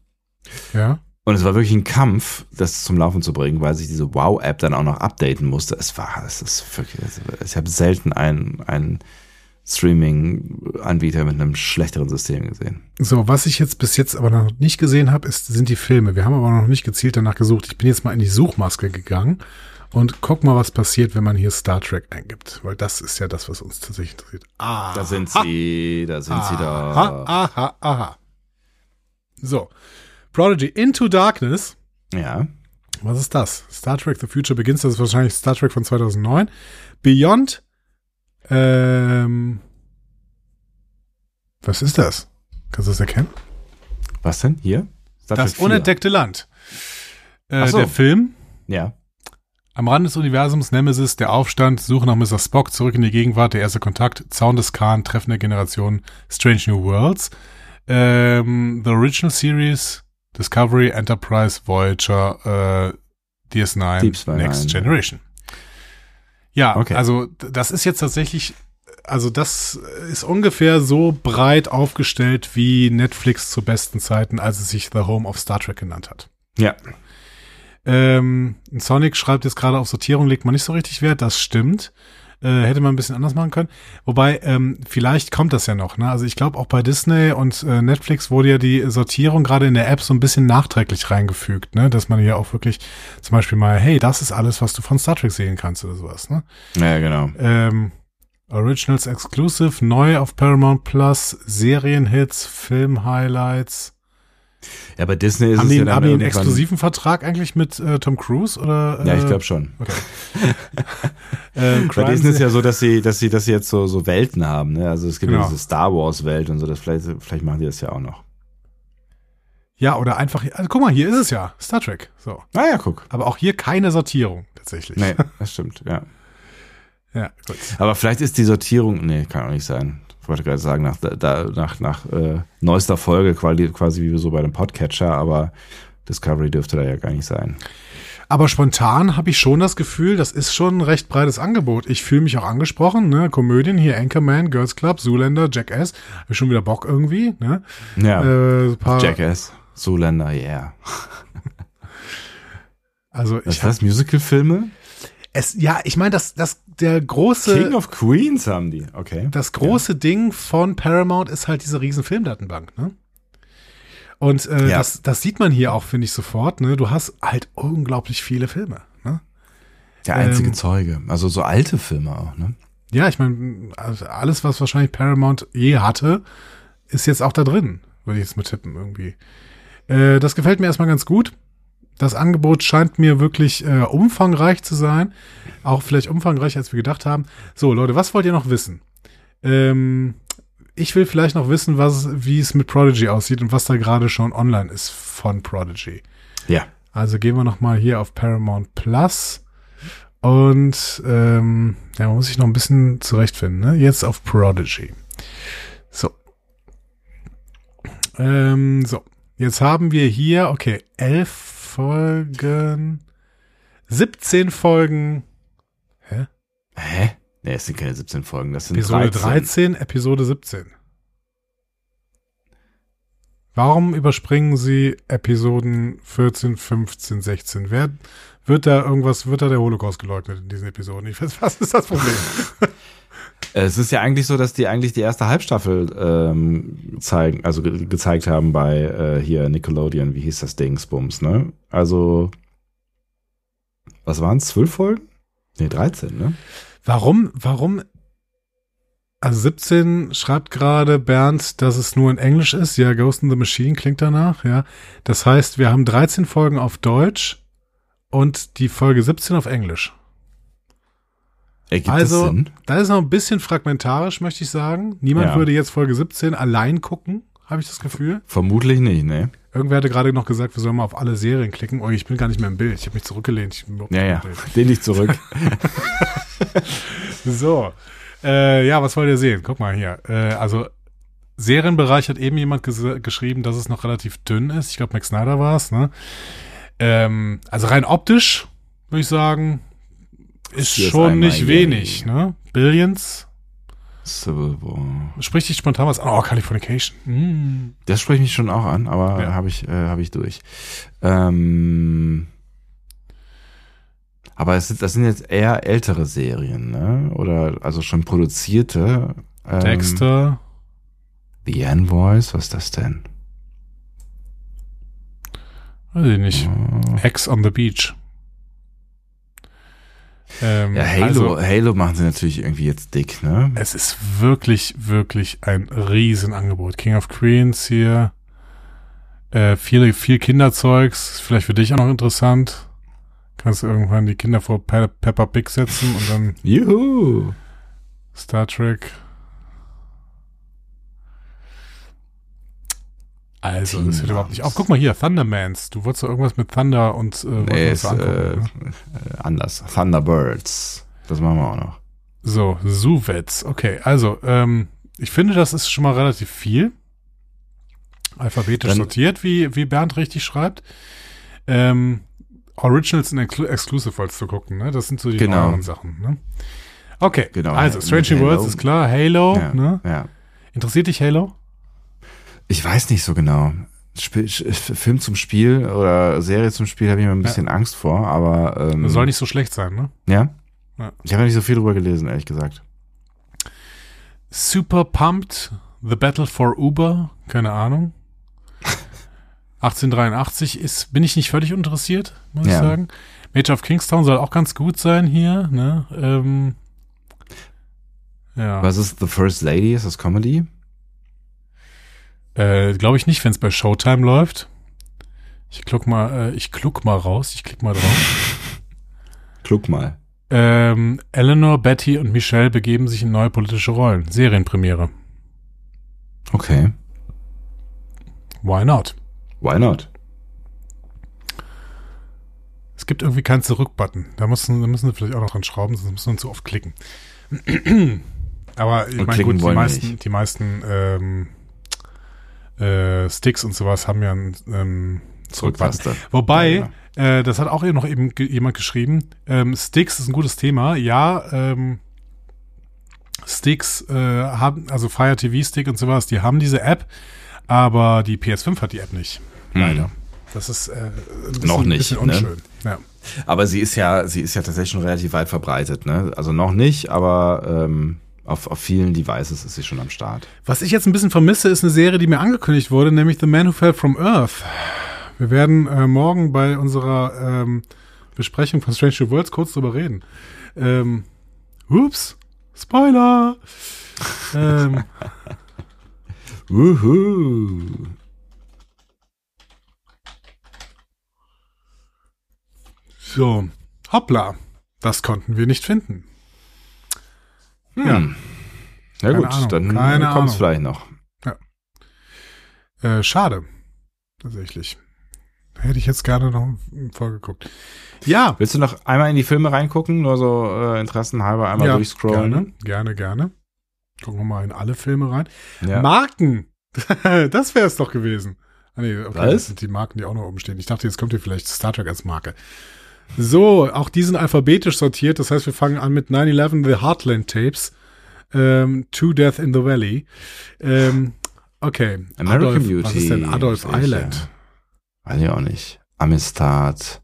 Ja. Und es war wirklich ein Kampf, das zum Laufen zu bringen, weil sich diese Wow-App dann auch noch updaten musste. Es war, es ist wirklich, ich habe selten einen, einen Streaming-Anbieter mit einem schlechteren System gesehen. So, was ich jetzt bis jetzt aber noch nicht gesehen habe, ist, sind die Filme. Wir haben aber noch nicht gezielt danach gesucht. Ich bin jetzt mal in die Suchmaske gegangen und guck mal, was passiert, wenn man hier Star Trek eingibt. Weil das ist ja das, was uns tatsächlich interessiert. Ah. Da sind sie, da sind sie Aha, da. aha, aha. So. Prodigy Into Darkness. Ja. Was ist das? Star Trek The Future Begins, das ist wahrscheinlich Star Trek von 2009. Beyond, ähm, was ist das? Kannst du das erkennen? Was denn? Hier? Star Das Trek 4. unentdeckte Land. Äh, so. Der Film, Ja. am Rand des Universums, Nemesis, der Aufstand, Suche nach Mr. Spock, zurück in die Gegenwart, der erste Kontakt, Zaun des Khan, Treffen der Generation, Strange New Worlds, ähm, The Original Series, Discovery, Enterprise, Voyager, äh, DS9, Deep Space Next. Generation. Ja, Okay. also das ist jetzt tatsächlich, also das ist ungefähr so breit aufgestellt wie Netflix zu besten Zeiten, als es sich The Home of Star Trek genannt hat. Ja. Ähm, Sonic schreibt jetzt gerade auf Sortierung, legt man nicht so richtig Wert, das stimmt. Äh, hätte man ein bisschen anders machen können. Wobei, ähm, vielleicht kommt das ja noch. Ne? Also ich glaube, auch bei Disney und äh, Netflix wurde ja die Sortierung gerade in der App so ein bisschen nachträglich reingefügt, ne? dass man ja auch wirklich zum Beispiel mal, hey, das ist alles, was du von Star Trek sehen kannst oder sowas. Ne? Ja, genau. Ähm, Originals Exclusive, neu auf Paramount Plus, Serienhits, Film-Highlights. Ja, bei Disney ist Haben es die, ja einen- dann haben die einen exklusiven Vertrag eigentlich mit äh, Tom Cruise? Oder, Ja, ich äh, glaube schon. Okay. äh, Bei Disney ist ja so, dass sie, dass sie, dass sie jetzt so, so Welten haben, ne? Also es gibt ja Genau. diese Star Wars Welt und so, das vielleicht, vielleicht machen die das ja auch noch. ja, oder einfach, also, guck mal, hier ist es ja, Star Trek. So. Ah ja, guck. Aber auch hier keine Sortierung, tatsächlich. Nee, das stimmt, ja. Ja, gut. Aber vielleicht ist die Sortierung, nee, kann auch nicht sein. Ich wollte gerade sagen, nach, da, nach, nach äh, neuester Folge, quasi, wie so bei dem Podcatcher, aber Discovery dürfte da ja gar nicht sein. Aber spontan habe ich schon das Gefühl, das ist schon ein recht breites Angebot. Ich fühle mich auch angesprochen, ne? Komödien hier, Anchorman, Girls Club, Zoolander, Jackass. Hab ich schon wieder Bock irgendwie, ne? Ja, Äh, Jackass, Zoolander, yeah. Also Was ich das, Musical-Filme? Es, ja, ich meine, das, das, der große, King of Queens haben die, okay. das große Ding von Paramount ist halt diese riesen Filmdatenbank, ne? Und äh, Ja. das, das sieht man hier auch, finde ich, sofort, ne? Du hast halt unglaublich viele Filme, ne? Der einzige ähm, Zeuge. Also so alte Filme auch, ne? Ja, ich meine, also alles, was wahrscheinlich Paramount je hatte, ist jetzt auch da drin, würde ich jetzt mit tippen irgendwie. Äh, das gefällt mir erstmal ganz gut. Das Angebot scheint mir wirklich äh, umfangreich zu sein. Auch vielleicht umfangreicher, als wir gedacht haben. So, Leute, was wollt ihr noch wissen? Ähm, ich will vielleicht noch wissen, was, wie es mit Prodigy aussieht und was da gerade schon online ist von Prodigy. Ja. Also gehen wir noch mal hier auf Paramount Plus und ähm, ja, man muss sich noch ein bisschen zurechtfinden. Ne? Jetzt auf Prodigy. So. Ähm, so. Jetzt haben wir hier, okay, elf Folgen, 17 Folgen, Hä? Nee, es sind keine 17 Folgen, das sind Episode 13. 13, Episode 17. Warum überspringen Sie Episoden 14, 15, 16? Wer, wird da irgendwas, wird da der Holocaust geleugnet in diesen Episoden? Ich weiß, was ist das Problem? Es ist ja eigentlich so, dass die eigentlich die erste Halbstaffel ähm, zeigen, also ge gezeigt haben bei äh, hier Nickelodeon, wie hieß das Dingsbums, ne? Also, was waren es? Zwölf Folgen? Nee, 13, ne? Warum, warum, also 17 schreibt gerade Bernd, dass es nur in Englisch ist. Ja, Ghost in the Machine klingt danach, ja. Das heißt, wir haben 13 Folgen auf Deutsch und die Folge 17 auf Englisch. Ergibt also, das ist noch ein bisschen fragmentarisch, möchte ich sagen. Niemand Ja. würde jetzt Folge 17 allein gucken, habe ich das Gefühl. Vermutlich nicht, ne? Irgendwer hatte gerade noch gesagt, wir sollen mal auf alle Serien klicken. Oh, ich bin gar nicht mehr im Bild. Ich habe mich zurückgelehnt. Ich Ja, nicht ja. Lehn dich zurück. So. Äh, ja, was wollt ihr sehen? Guck mal hier. Äh, also Serienbereich hat eben jemand ges- geschrieben, dass es noch relativ dünn ist. Ich glaube, Max Snyder war es. Ne? Ähm, also rein optisch würde ich sagen, ist schon nicht wenig. Ne? Billions. Civil War. Spricht dich spontan was an? Oh, Californication. Mm. Das spricht mich schon auch an, aber Ja. habe ich, äh, hab ich durch. Ähm, aber es das sind jetzt eher ältere Serien, ne? Oder also schon produzierte. Ähm, Dexter. The Envoys, was ist das denn? Weiß ich nicht. Oh. Ex on the Beach. Ähm, Ja, Halo, Also, Halo machen sie natürlich irgendwie jetzt dick, ne? es ist wirklich, wirklich ein Riesenangebot. King of Queens hier. Äh, viel, viel Kinderzeugs. Ist vielleicht für dich auch noch interessant. Kannst du irgendwann die Kinder vor Pe Peppa Pig setzen und dann Juhu! Star Trek. Also, das hört überhaupt nicht auf. Guck mal hier, Thundermans. Du wolltest doch irgendwas mit Thunder und äh, Nee, ist äh, ne? äh, anders. Thunderbirds. Das machen wir auch noch. So, Suvets. Okay, also, ähm, ich finde, das ist schon mal relativ viel. Alphabetisch Dann- sortiert, wie, wie Bernd richtig schreibt. Ähm, Originals und Exclu Exclusive wolltest du gucken, ne? Das sind so die Genau. neueren Sachen, ne? Okay, Genau, also Strange New. Worlds ist klar, Halo, ja, ne? ja. Interessiert dich Halo? Ich weiß nicht so genau. Spiel, Film zum Spiel oder Serie zum Spiel habe ich mir ein bisschen Angst vor, aber ähm, soll nicht so schlecht sein, ne? ja. Ja. Ich habe ja nicht so viel drüber gelesen, ehrlich gesagt. Super Pumped, The Battle for Uber, keine Ahnung. 1883 ist, bin ich nicht völlig interessiert, muss ich Ja. sagen. Major of Kingstown soll auch ganz gut sein hier, ne? Ähm, ja, Was ist The First Lady? Ist das Comedy? Äh, glaube ich nicht, wenn es bei Showtime läuft. Ich kluck mal, äh, ich kluck mal raus, ich klick mal drauf. Kluck mal. ähm, Eleanor, Betty und Michelle begeben sich in neue politische Rollen. Serienpremiere. Okay. Why not? Why not? Es gibt irgendwie keinen Zurück-Button. Da müssen, da müssen sie vielleicht auch noch dran schrauben, sonst müssen wir zu oft klicken. Aber ich meine, gut, die wir meisten, nicht. die meisten ähm, äh, Sticks und sowas haben ja einen ähm, Zurück-Button. Wobei, Ja, äh, das hat auch eben noch eben ge jemand geschrieben, ähm, Sticks ist ein gutes Thema. Ja, ähm, Sticks äh, haben, also Fire TV Stick und sowas, die haben diese App, aber die PS5 hat die App nicht. Leider. Das ist äh, ein bisschen, Noch nicht, bisschen ne? unschön. Ja. Aber sie ist ja, sie ist ja tatsächlich schon relativ weit verbreitet, ne? Also noch nicht, aber ähm, auf, auf vielen Devices ist sie schon am Start. Was ich jetzt ein bisschen vermisse, ist eine Serie, die mir angekündigt wurde, nämlich The Man Who Fell from Earth. Wir werden äh, morgen bei unserer ähm, Besprechung von Strange New Worlds kurz drüber reden. Ähm, ups, Spoiler. ähm, Wuhu. so, hoppla, das konnten wir nicht finden. Hm. Ja. Ja Keine gut, Ahnung, dann kommt es vielleicht noch. Äh, schade, tatsächlich. Hätte ich jetzt gerne noch vorgeguckt. Ja, Willst du noch einmal in die Filme reingucken? Nur so äh, interessenhalber einmal ja durchscrollen? gerne, gerne, gerne. Gucken wir mal in alle Filme rein. Ja. Marken. das wäre es doch gewesen. Ah, nee, okay, Was? das sind die Marken, die auch noch oben stehen. Ich dachte, jetzt kommt hier vielleicht Star Trek als Marke. So, auch die sind alphabetisch sortiert. Das heißt, wir fangen an mit 9-11 The Heartland Tapes. Ähm, To Death in the Valley. Ähm, okay. American Adolf, Beauty. Was ist denn Adolf? Island? Weiß ich auch nicht. Amistad.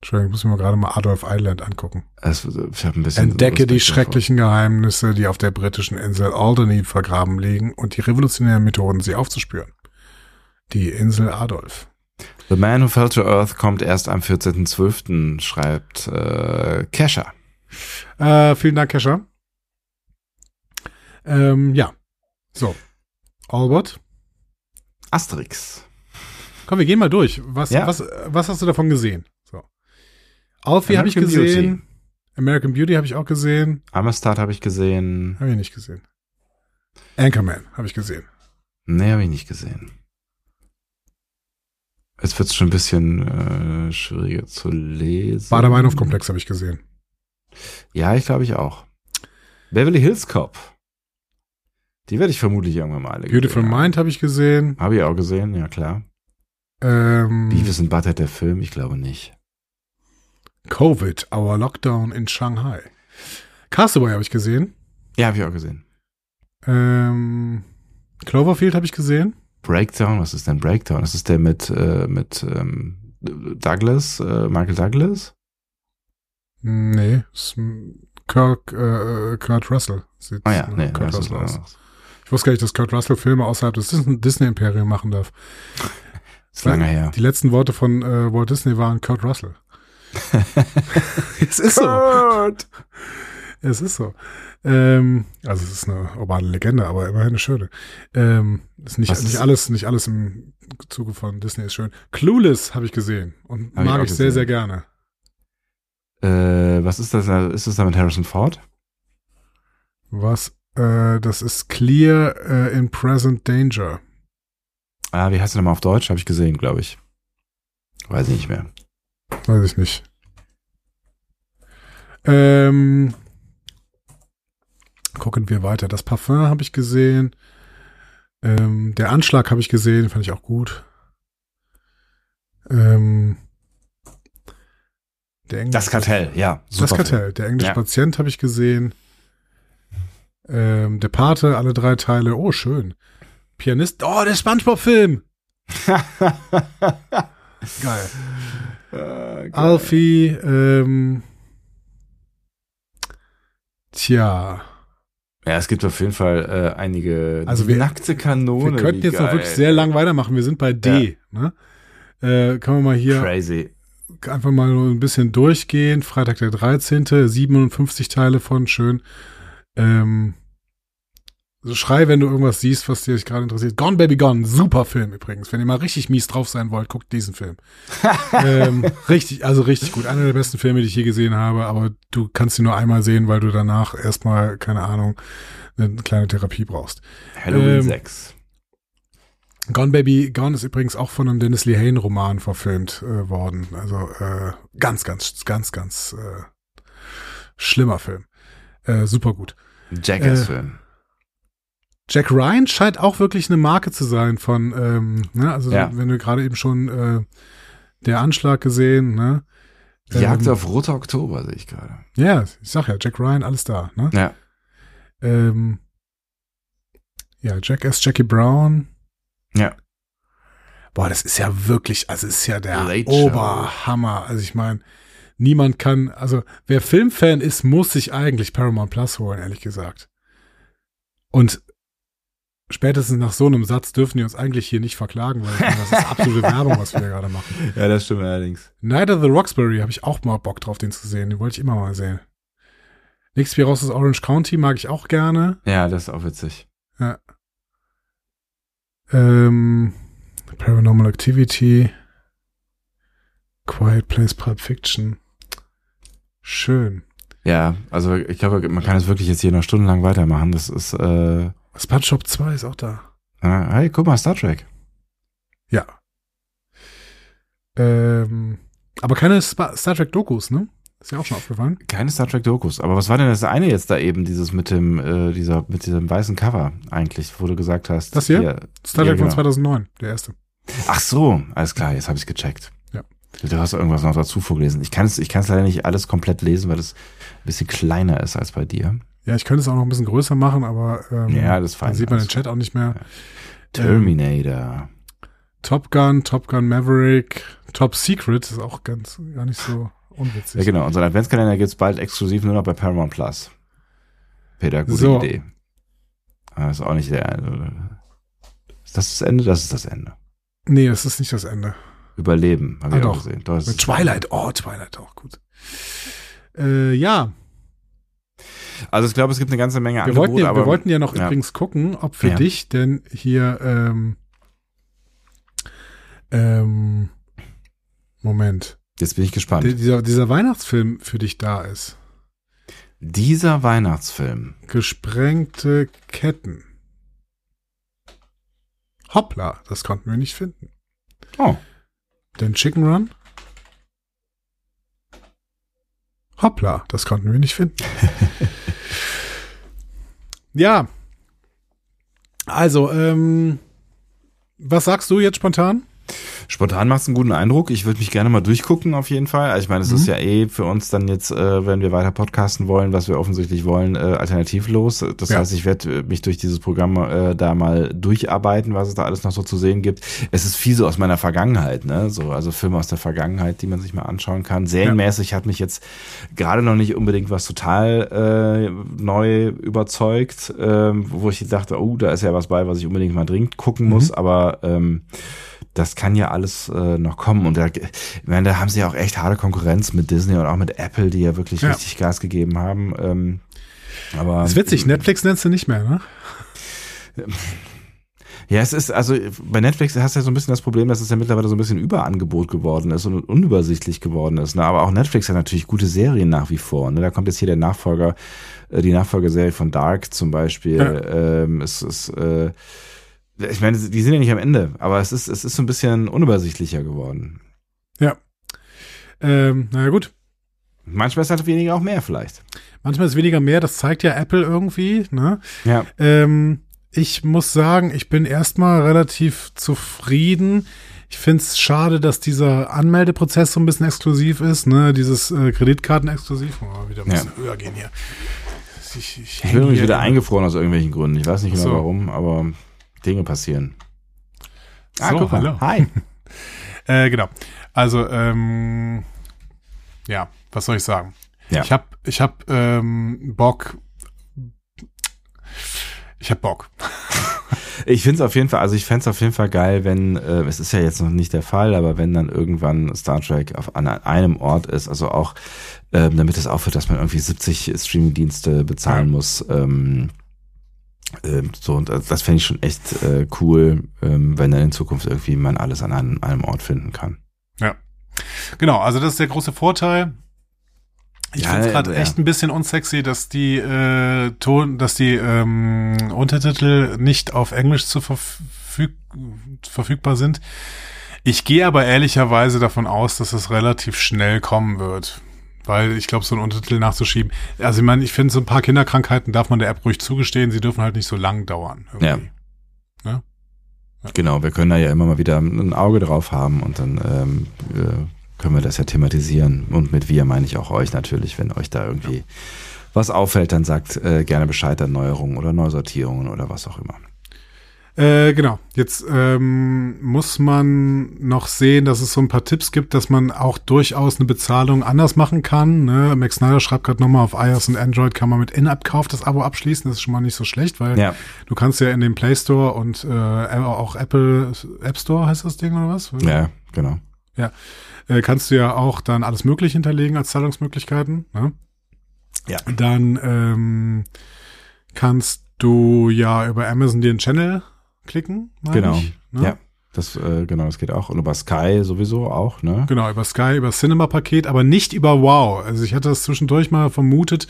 Entschuldigung, ich muss mir gerade mal Adolf Island angucken. Es, ich Entdecke die schrecklichen Geheimnisse, die auf der britischen Insel Alderney vergraben liegen und die revolutionären Methoden, sie aufzuspüren. Die Insel Adolf. The Man Who Fell to Earth kommt erst am 14.12., schreibt äh, Kesha. Äh, vielen Dank, Kesha. Ähm, ja. So. Albert. Asterix. Komm, wir gehen mal durch. Was, Ja. was, was hast du davon gesehen? So. Alfie habe ich gesehen. Beauty. American Beauty habe ich auch gesehen. Amistad habe ich gesehen. Habe ich nicht gesehen. Anchorman habe ich gesehen. Nee, habe ich nicht gesehen. Jetzt wird's schon ein bisschen äh, schwieriger zu lesen. Bader-Meinhof-Komplex habe ich gesehen. Ja, ich glaube ich auch. Beverly Hills Cop. Die werde ich vermutlich irgendwann mal alle Beautiful gesehen. Mind habe ich gesehen. Habe ich auch gesehen, ja klar. Ähm, Beavis and Butthead, der Film? Ich glaube nicht. Covid, Our Lockdown in Shanghai. Castaway habe ich gesehen. Ja, habe ich auch gesehen. Ähm, Cloverfield habe ich gesehen. Breakdown, was ist denn Breakdown? Das ist der mit, äh, mit ähm, Douglas, äh, Michael Douglas? Nee, ist Kirk, äh, Kurt Russell. Sieht Ah ja, nach nee, Kurt Russell aus. äh, Ich wusste gar nicht, dass Kurt Russell Filme außerhalb des Dis- Disney-Imperiums machen darf. ist lange her. Die letzten Worte von äh, Walt Disney waren Kurt Russell. es ist so. Es ist so. Ähm, also es ist eine urbane Legende, aber immerhin eine schöne. Ähm, ist nicht, Was nicht ist- alles, nicht alles im Zuge von Disney ist schön. Clueless habe ich gesehen und Hab ich mag auch ich, sehr, sehr gerne. Äh, was ist das? Ist das da mit Harrison Ford? Was, äh, das ist Clear äh, in Present Danger. Ah, wie heißt der nochmal auf Deutsch? Habe ich gesehen, glaube ich. Weiß ich nicht mehr. Weiß ich nicht. Ähm, gucken wir weiter. Das Parfum habe ich gesehen. Ähm, der Anschlag habe ich gesehen, fand ich auch gut. Ähm, Das Kartell, ja. Das Kartell. Der englische Ja. Patient habe ich gesehen. Ähm, der Pate, alle drei Teile. Oh, schön. Pianist. Oh, der SpongeBob-Film. Film. Geil. Äh, Alfie, ähm, tja, Ja, es gibt auf jeden Fall äh, einige Also wir- nackte Kanone. wir könnten jetzt noch geil. wirklich sehr lang weitermachen. Wir sind bei D. Ne? Äh, können wir mal hier Crazy. einfach mal ein bisschen durchgehen. Freitag der 13. 57 Teile von, schön. Ähm, so schrei, wenn du irgendwas siehst, was dich gerade interessiert. Gone Baby Gone, super Film übrigens. Wenn ihr mal richtig mies drauf sein wollt, guckt diesen Film. ähm, richtig, also richtig gut. Einer der besten Filme, die ich je gesehen habe, aber du kannst ihn nur einmal sehen, weil du danach erstmal, keine Ahnung, eine kleine Therapie brauchst. Halloween Ähm, 6. Gone Baby Gone ist übrigens auch von einem Dennis Lehane Roman verfilmt äh, worden. Also äh, ganz, ganz, ganz, ganz äh, schlimmer Film. Äh, super gut. Jackass-Film. Jack Ryan scheint auch wirklich eine Marke zu sein von, ähm, ne, also Ja. wenn du gerade eben schon äh, der Anschlag gesehen, ne? Die Jagd ähm, auf Roter Oktober, sehe ich gerade. Ja, ich sag ja, Jack Ryan, alles da, ne? Ja. Ähm, ja, Jackass, Jackie Brown. Ja. Boah, das ist ja wirklich, also ist ja der Late Show. Oberhammer. Also ich meine, niemand kann, also wer Filmfan ist, muss sich eigentlich Paramount Plus holen, ehrlich gesagt. Und spätestens nach so einem Satz dürfen die uns eigentlich hier nicht verklagen, weil meine, das ist absolute Werbung, was wir gerade machen. Ja, das stimmt allerdings. Night of the Roxbury habe ich auch mal Bock drauf, den zu sehen. Den wollte ich immer mal sehen. Nichts wie raus aus Orange County mag ich auch gerne. Ja, das ist auch witzig. Ähm, Paranormal Activity. Quiet Place Pulp Fiction. Schön. Ja, also ich glaube, man kann es wirklich jetzt hier noch stundenlang weitermachen. Das ist, äh, SpongeBob 2 ist auch da. äh, hey, guck mal, Star Trek. Ja. Ähm, aber keine Spa Star Trek Dokus, ne? Ist ja auch schon aufgefallen. Keine Star Trek Dokus. Aber was war denn das eine jetzt da eben, dieses mit dem, äh, dieser, mit diesem weißen Cover eigentlich, wo du gesagt hast? Das hier? Star Ja, Trek von genau. 2009, der erste. Ach so, alles klar, jetzt habe ich gecheckt. Ja. Du hast irgendwas noch dazu vorgelesen. Ich kann es ich kann's leider nicht alles komplett lesen, weil es ein bisschen kleiner ist als bei dir. Ja, ich könnte es auch noch ein bisschen größer machen, aber ähm, Ja, das dann sieht man den Chat auch nicht mehr. Terminator. Top Gun, Top Gun Maverick, Top Secret ist auch ganz gar nicht so unwitzig. Ja, genau. Unseren Adventskalender gibt's bald exklusiv nur noch bei Paramount Plus. Peter, gute So. Idee. Aber ist auch nicht der. Ist das das Ende? Das ist das Ende. Nee, das ist nicht das Ende. Überleben, habe Ah, ich auch doch. gesehen. Doch, das Mit Twilight, oh, Twilight auch gut. Äh, ja, Also ich glaube, es gibt eine ganze Menge wir Angebote, wollten, ja, aber wir wollten ja noch ja. übrigens gucken, ob für Ja. dich denn hier ähm, ähm, Moment, jetzt bin ich gespannt. dieser, dieser Weihnachtsfilm für dich da ist. Dieser Weihnachtsfilm. Gesprengte Ketten. Hoppla, das konnten wir nicht finden. Oh. den Chicken Run? Hoppla, das konnten wir nicht finden. ja. Also, ähm, was sagst du jetzt spontan? Spontan macht es einen guten Eindruck. Ich würde mich gerne mal durchgucken, auf jeden Fall. Also ich meine, es ist ja eh für uns dann jetzt, äh, wenn wir weiter podcasten wollen, was wir offensichtlich wollen, äh, alternativlos. Das Ja. heißt, ich werde mich durch dieses Programm äh, da mal durcharbeiten, was es da alles noch so zu sehen gibt. Es ist viel so aus meiner Vergangenheit, ne? So, also Filme aus der Vergangenheit, die man sich mal anschauen kann. Serienmäßig hat mich jetzt gerade noch nicht unbedingt was total äh, neu überzeugt, ähm, wo ich dachte, oh, da ist ja was bei, was ich unbedingt mal dringend gucken muss, aber ähm, das kann ja alles äh, noch kommen. Und da, ich meine, da haben sie ja auch echt harte Konkurrenz mit Disney und auch mit Apple, die ja wirklich Ja. richtig Gas gegeben haben. Ähm, aber ist witzig, Netflix nennst du nicht mehr, ne? Ja, es ist, also bei Netflix hast du ja so ein bisschen das Problem, dass es ja mittlerweile so ein bisschen Überangebot geworden ist und unübersichtlich geworden ist. Ne? Aber auch Netflix hat natürlich gute Serien nach wie vor. Ne? Da kommt jetzt hier der Nachfolger, äh, die Nachfolgerserie von Dark zum Beispiel. Ja. Ähm, es ist, äh, ich meine, die sind ja nicht am Ende, aber es ist, es ist so ein bisschen unübersichtlicher geworden. Ja. Ähm, naja, gut. Manchmal ist halt weniger auch mehr vielleicht. Manchmal ist weniger mehr, das zeigt ja Apple irgendwie, ne? Ja. Ähm, ich muss sagen, ich bin erstmal relativ zufrieden. Ich find's schade, dass dieser Anmeldeprozess so ein bisschen exklusiv ist, ne? Dieses äh, Kreditkarten-exklusiv. Oh, wieder ein bisschen höher gehen hier. Ich, Ich bin nämlich wieder eingefroren aus irgendwelchen Gründen. Ich weiß nicht genau So. warum, aber Dinge passieren. Ah, So, hallo. Hi. Äh, genau. Also, ähm, ja, was soll ich sagen? Ja. Ich hab, ich hab ähm, Bock. Ich hab Bock. Ich finde es auf jeden Fall, also ich fände es auf jeden Fall geil, wenn, äh, es ist ja jetzt noch nicht der Fall, aber wenn dann irgendwann Star Trek auf an einem Ort ist, also auch, ähm, damit es aufhört, dass man irgendwie 70 Streaming-Dienste bezahlen Ja. muss. Ähm, ähm, so, und das, das fände ich schon echt äh, cool, ähm, wenn dann in Zukunft irgendwie man alles an einem, einem Ort finden kann. Ja. Genau, also das ist der große Vorteil. Ich Ja, finde es gerade ja. echt ein bisschen unsexy, dass die äh, Ton, dass die ähm, Untertitel nicht auf Englisch zu verfüg verfügbar sind. Ich gehe aber ehrlicherweise davon aus, dass es relativ schnell kommen wird. Weil ich glaube, so einen Untertitel nachzuschieben. Also ich meine, ich finde, so ein paar Kinderkrankheiten darf man der App ruhig zugestehen, sie dürfen halt nicht so lang dauern. irgendwie. Genau, wir können da ja immer mal wieder ein Auge drauf haben und dann ähm, äh, können wir das ja thematisieren. Und mit wir meine ich auch euch natürlich, wenn euch da irgendwie was auffällt, dann sagt äh, gerne Bescheid an Neuerungen oder Neusortierungen oder was auch immer. Äh, genau. Jetzt ähm, muss man noch sehen, dass es so ein paar Tipps gibt, dass man auch durchaus eine Bezahlung anders machen kann. Ne? Max Snyder schreibt gerade nochmal, auf iOS und Android kann man mit In-App-Kauf das Abo abschließen. Das ist schon mal nicht so schlecht, weil Ja. du kannst ja in den Play Store und äh, auch Apple App Store heißt das Ding oder was? Ja, genau. Äh, kannst du ja auch dann alles Mögliche hinterlegen als Zahlungsmöglichkeiten. Ne? Ja. Dann ähm, kannst du ja über Amazon dir einen Channel klicken. Genau. Ich, ne? Ja. Das, äh, genau, das geht auch. Und über Sky sowieso auch, ne? Genau, über Sky, über Cinema-Paket, aber nicht über Wow. Also ich hatte das zwischendurch mal vermutet,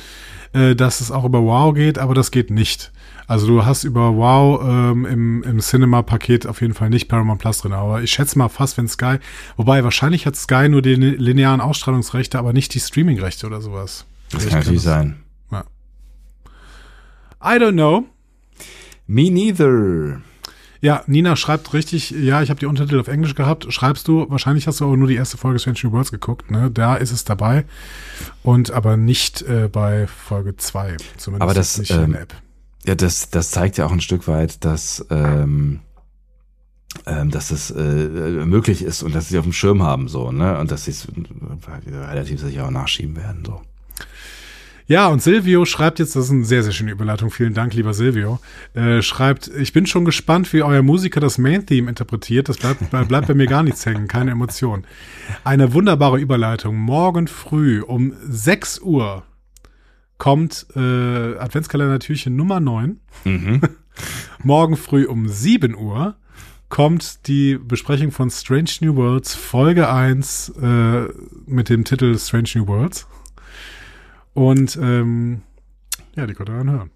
äh, dass es auch über Wow geht, aber das geht nicht. Also du hast über Wow ähm, im, im Cinema-Paket auf jeden Fall nicht Paramount Plus drin. Aber ich schätze mal fast, wenn Sky, wobei wahrscheinlich hat Sky nur die linearen Ausstrahlungsrechte, aber nicht die Streaming-Rechte oder sowas. Das Ich kann natürlich sein. I don't know. Me neither. Ja, Nina schreibt richtig, ja, ich habe die Untertitel auf Englisch gehabt. Schreibst du, wahrscheinlich hast du aber nur die erste Folge Strange New Worlds geguckt, ne? Da ist es dabei. Und aber nicht äh, bei Folge 2. Zumindest Aber das, nicht in ähm, der App. Ja, das, das zeigt ja auch ein Stück weit, dass, ähm, ähm, dass es äh, möglich ist und dass sie auf dem Schirm haben, so, ne? Und dass sie es relativ sicher auch nachschieben werden, so. Ja, und Silvio schreibt jetzt, das ist eine sehr, sehr schöne Überleitung. Vielen Dank, lieber Silvio. Äh, schreibt, ich bin schon gespannt, wie euer Musiker das Main-Theme interpretiert. Das bleibt, bleibt bei mir gar nichts hängen, keine Emotion. Eine wunderbare Überleitung. Morgen früh um 6 Uhr kommt äh, Adventskalender-Türchen Nummer 9. Mhm. Morgen früh um 7 Uhr kommt die Besprechung von Strange New Worlds Folge 1 äh, mit dem Titel Strange New Worlds. Und ähm, ja, die könnt ihr dann hören.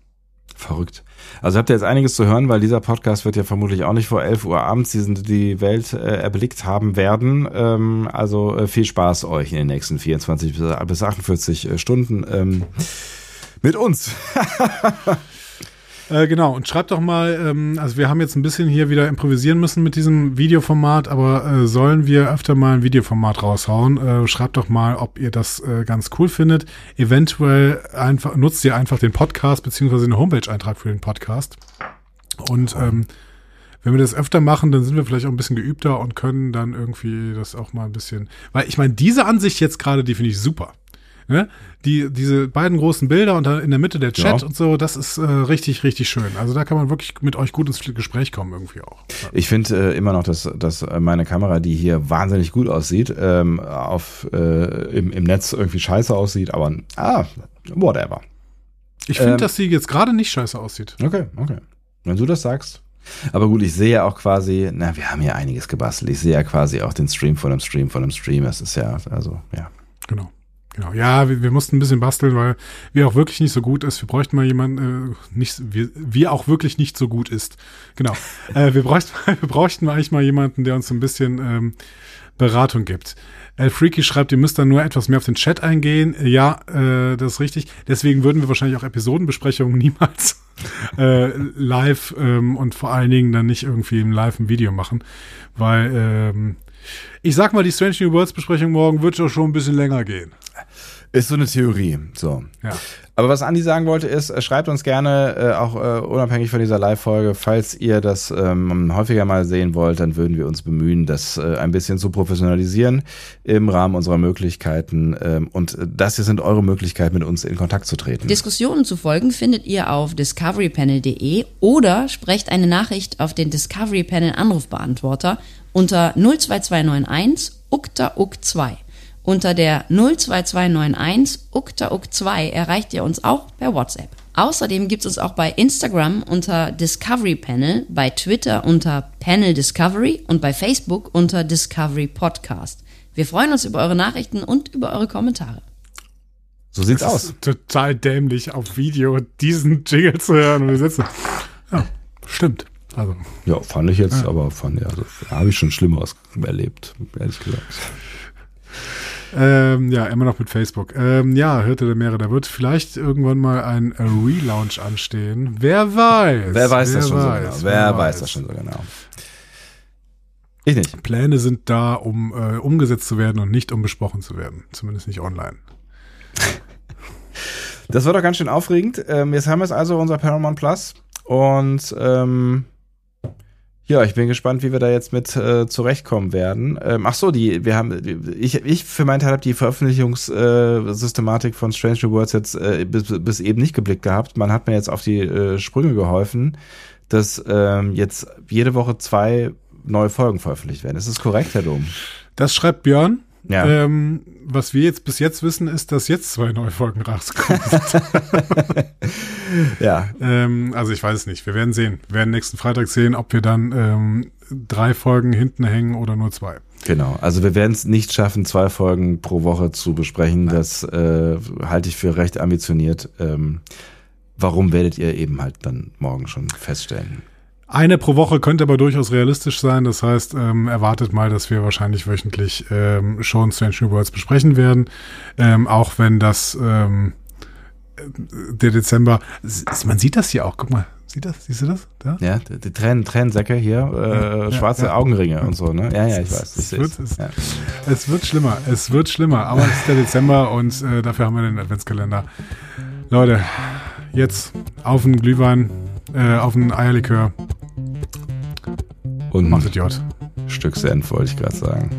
Verrückt. Also habt ihr jetzt einiges zu hören, weil dieser Podcast wird ja vermutlich auch nicht vor 11 Uhr abends die, die Welt äh, erblickt haben werden. Ähm, also äh, viel Spaß euch in den nächsten 24 bis, bis 48 äh, Stunden ähm, mit uns. Äh, genau, und schreibt doch mal, ähm, also wir haben jetzt ein bisschen hier wieder improvisieren müssen mit diesem Videoformat, aber äh, sollen wir öfter mal ein Videoformat raushauen? Äh, schreibt doch mal, ob ihr das äh, ganz cool findet. Eventuell einfach nutzt ihr einfach den Podcast beziehungsweise den Homepage-Eintrag für den Podcast. Und ähm, wenn wir das öfter machen, dann sind wir vielleicht auch ein bisschen geübter und können dann irgendwie das auch mal ein bisschen. Weil ich meine, diese Ansicht jetzt gerade, die finde ich super. Ne? Die, diese beiden großen Bilder und dann in der Mitte der Chat Ja. und so, das ist äh, richtig, richtig schön. Also da kann man wirklich mit euch gut ins Gespräch kommen irgendwie auch. Ich finde äh, immer noch, dass, dass meine Kamera, die hier wahnsinnig gut aussieht, ähm, auf, äh, im, im Netz irgendwie scheiße aussieht, aber ah, whatever. Ich finde, Ähm, dass sie jetzt gerade nicht scheiße aussieht. Okay, okay. Wenn du das sagst. Aber gut, ich sehe ja auch quasi, na, wir haben ja einiges gebastelt. Ich sehe ja quasi auch den Stream von einem Stream von einem Stream. Es ist ja, also, ja. Genau. Genau. Ja, wir, wir mussten ein bisschen basteln, weil wir auch wirklich nicht so gut ist. Wir bräuchten mal jemanden, äh, nicht, wir, wir auch wirklich nicht so gut ist. Genau. äh, wir, bräuchten, wir bräuchten eigentlich mal jemanden, der uns so ein bisschen ähm, Beratung gibt. El Freaky schreibt, ihr müsst dann nur etwas mehr auf den Chat eingehen. Ja, äh, das ist richtig. Deswegen würden wir wahrscheinlich auch Episodenbesprechungen niemals äh, live ähm, und vor allen Dingen dann nicht irgendwie im Live ein Video machen, weil ähm, ich sag mal, die Strange New Worlds Besprechung morgen wird doch schon ein bisschen länger gehen. Ist so eine Theorie. So. Ja. Aber was Andi sagen wollte, ist, äh, schreibt uns gerne, äh, auch äh, unabhängig von dieser Live-Folge, falls ihr das ähm, häufiger mal sehen wollt, dann würden wir uns bemühen, das äh, ein bisschen zu professionalisieren im Rahmen unserer Möglichkeiten. Ähm, und äh, das hier sind eure Möglichkeiten, mit uns in Kontakt zu treten. Diskussionen zu folgen findet ihr auf discoverypanel.de oder sprecht eine Nachricht auf den Discovery Panel Anrufbeantworter unter 02291 ukta uk 2. Unter der 02291 ukta uk 2 erreicht ihr uns auch per WhatsApp. Außerdem gibt es uns auch bei Instagram unter Discovery Panel, bei Twitter unter Panel Discovery und bei Facebook unter Discovery Podcast. Wir freuen uns über eure Nachrichten und über eure Kommentare. So sieht's Das aus. ist total dämlich auf Video diesen Jingle zu hören und wir sitzen. Ja, stimmt. Also, Ja, fand ich jetzt, aber fand ja, also, habe ich schon Schlimmeres erlebt, ehrlich gesagt. Ähm, ja, immer noch mit Facebook. Ähm, ja, Hirte der Meere, da wird vielleicht irgendwann mal ein Relaunch anstehen. Wer weiß. Wer weiß das schon so weiß, genau? Wer, weiß das schon so genau? Ich nicht. Pläne sind da, um äh, umgesetzt zu werden und nicht um besprochen zu werden. Zumindest nicht online. Das wird doch ganz schön aufregend. Ähm, jetzt haben wir es also, unser Paramount Plus. Und ähm, ja, ich bin gespannt, wie wir da jetzt mit äh, zurechtkommen werden. Ähm, ach so, die, wir haben, ich, ich für meinen Teil habe die Veröffentlichungssystematik von Strange New Worlds jetzt äh, bis, bis eben nicht geblickt gehabt. Man hat mir jetzt auf die äh, Sprünge geholfen, dass ähm, jetzt jede Woche zwei neue Folgen veröffentlicht werden. Ist das korrekt, Herr Dom? Das schreibt Björn. Ja. Ähm, was wir jetzt bis jetzt wissen, ist, dass jetzt zwei neue Folgen rauskommen. Ja, ähm, also ich weiß es nicht. Wir werden sehen. Wir werden nächsten Freitag sehen, ob wir dann ähm, drei Folgen hinten hängen oder nur zwei. Genau, also wir werden es nicht schaffen, zwei Folgen pro Woche zu besprechen. Das äh, halte ich für recht ambitioniert. Ähm, warum werdet ihr eben halt dann morgen schon feststellen? Eine pro Woche könnte aber durchaus realistisch sein. Das heißt, ähm, erwartet mal, dass wir wahrscheinlich wöchentlich ähm, schon Strange New Worlds besprechen werden. Ähm, auch wenn das ähm, äh, der Dezember, man sieht das hier auch. Guck mal, sieht das? Siehst du das? Da? Ja, die, die Tränen, Tränensäcke hier, äh, Ja, schwarze ja. Augenringe und so, ne? Ja, ja, ich weiß. Ich Es wird, es, ja. es wird schlimmer. Es wird schlimmer. Aber es ist der Dezember und äh, dafür haben wir den Adventskalender. Leute, jetzt auf den Glühwein, äh, auf den Eierlikör. Und Macht J. Stück Senf, wollte ich gerade sagen.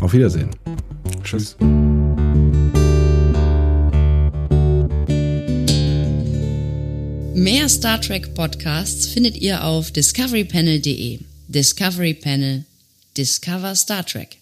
Auf Wiedersehen. Tschüss. Mehr Star Trek Podcasts findet ihr auf discoverypanel.de. Discovery Panel. Discover Star Trek.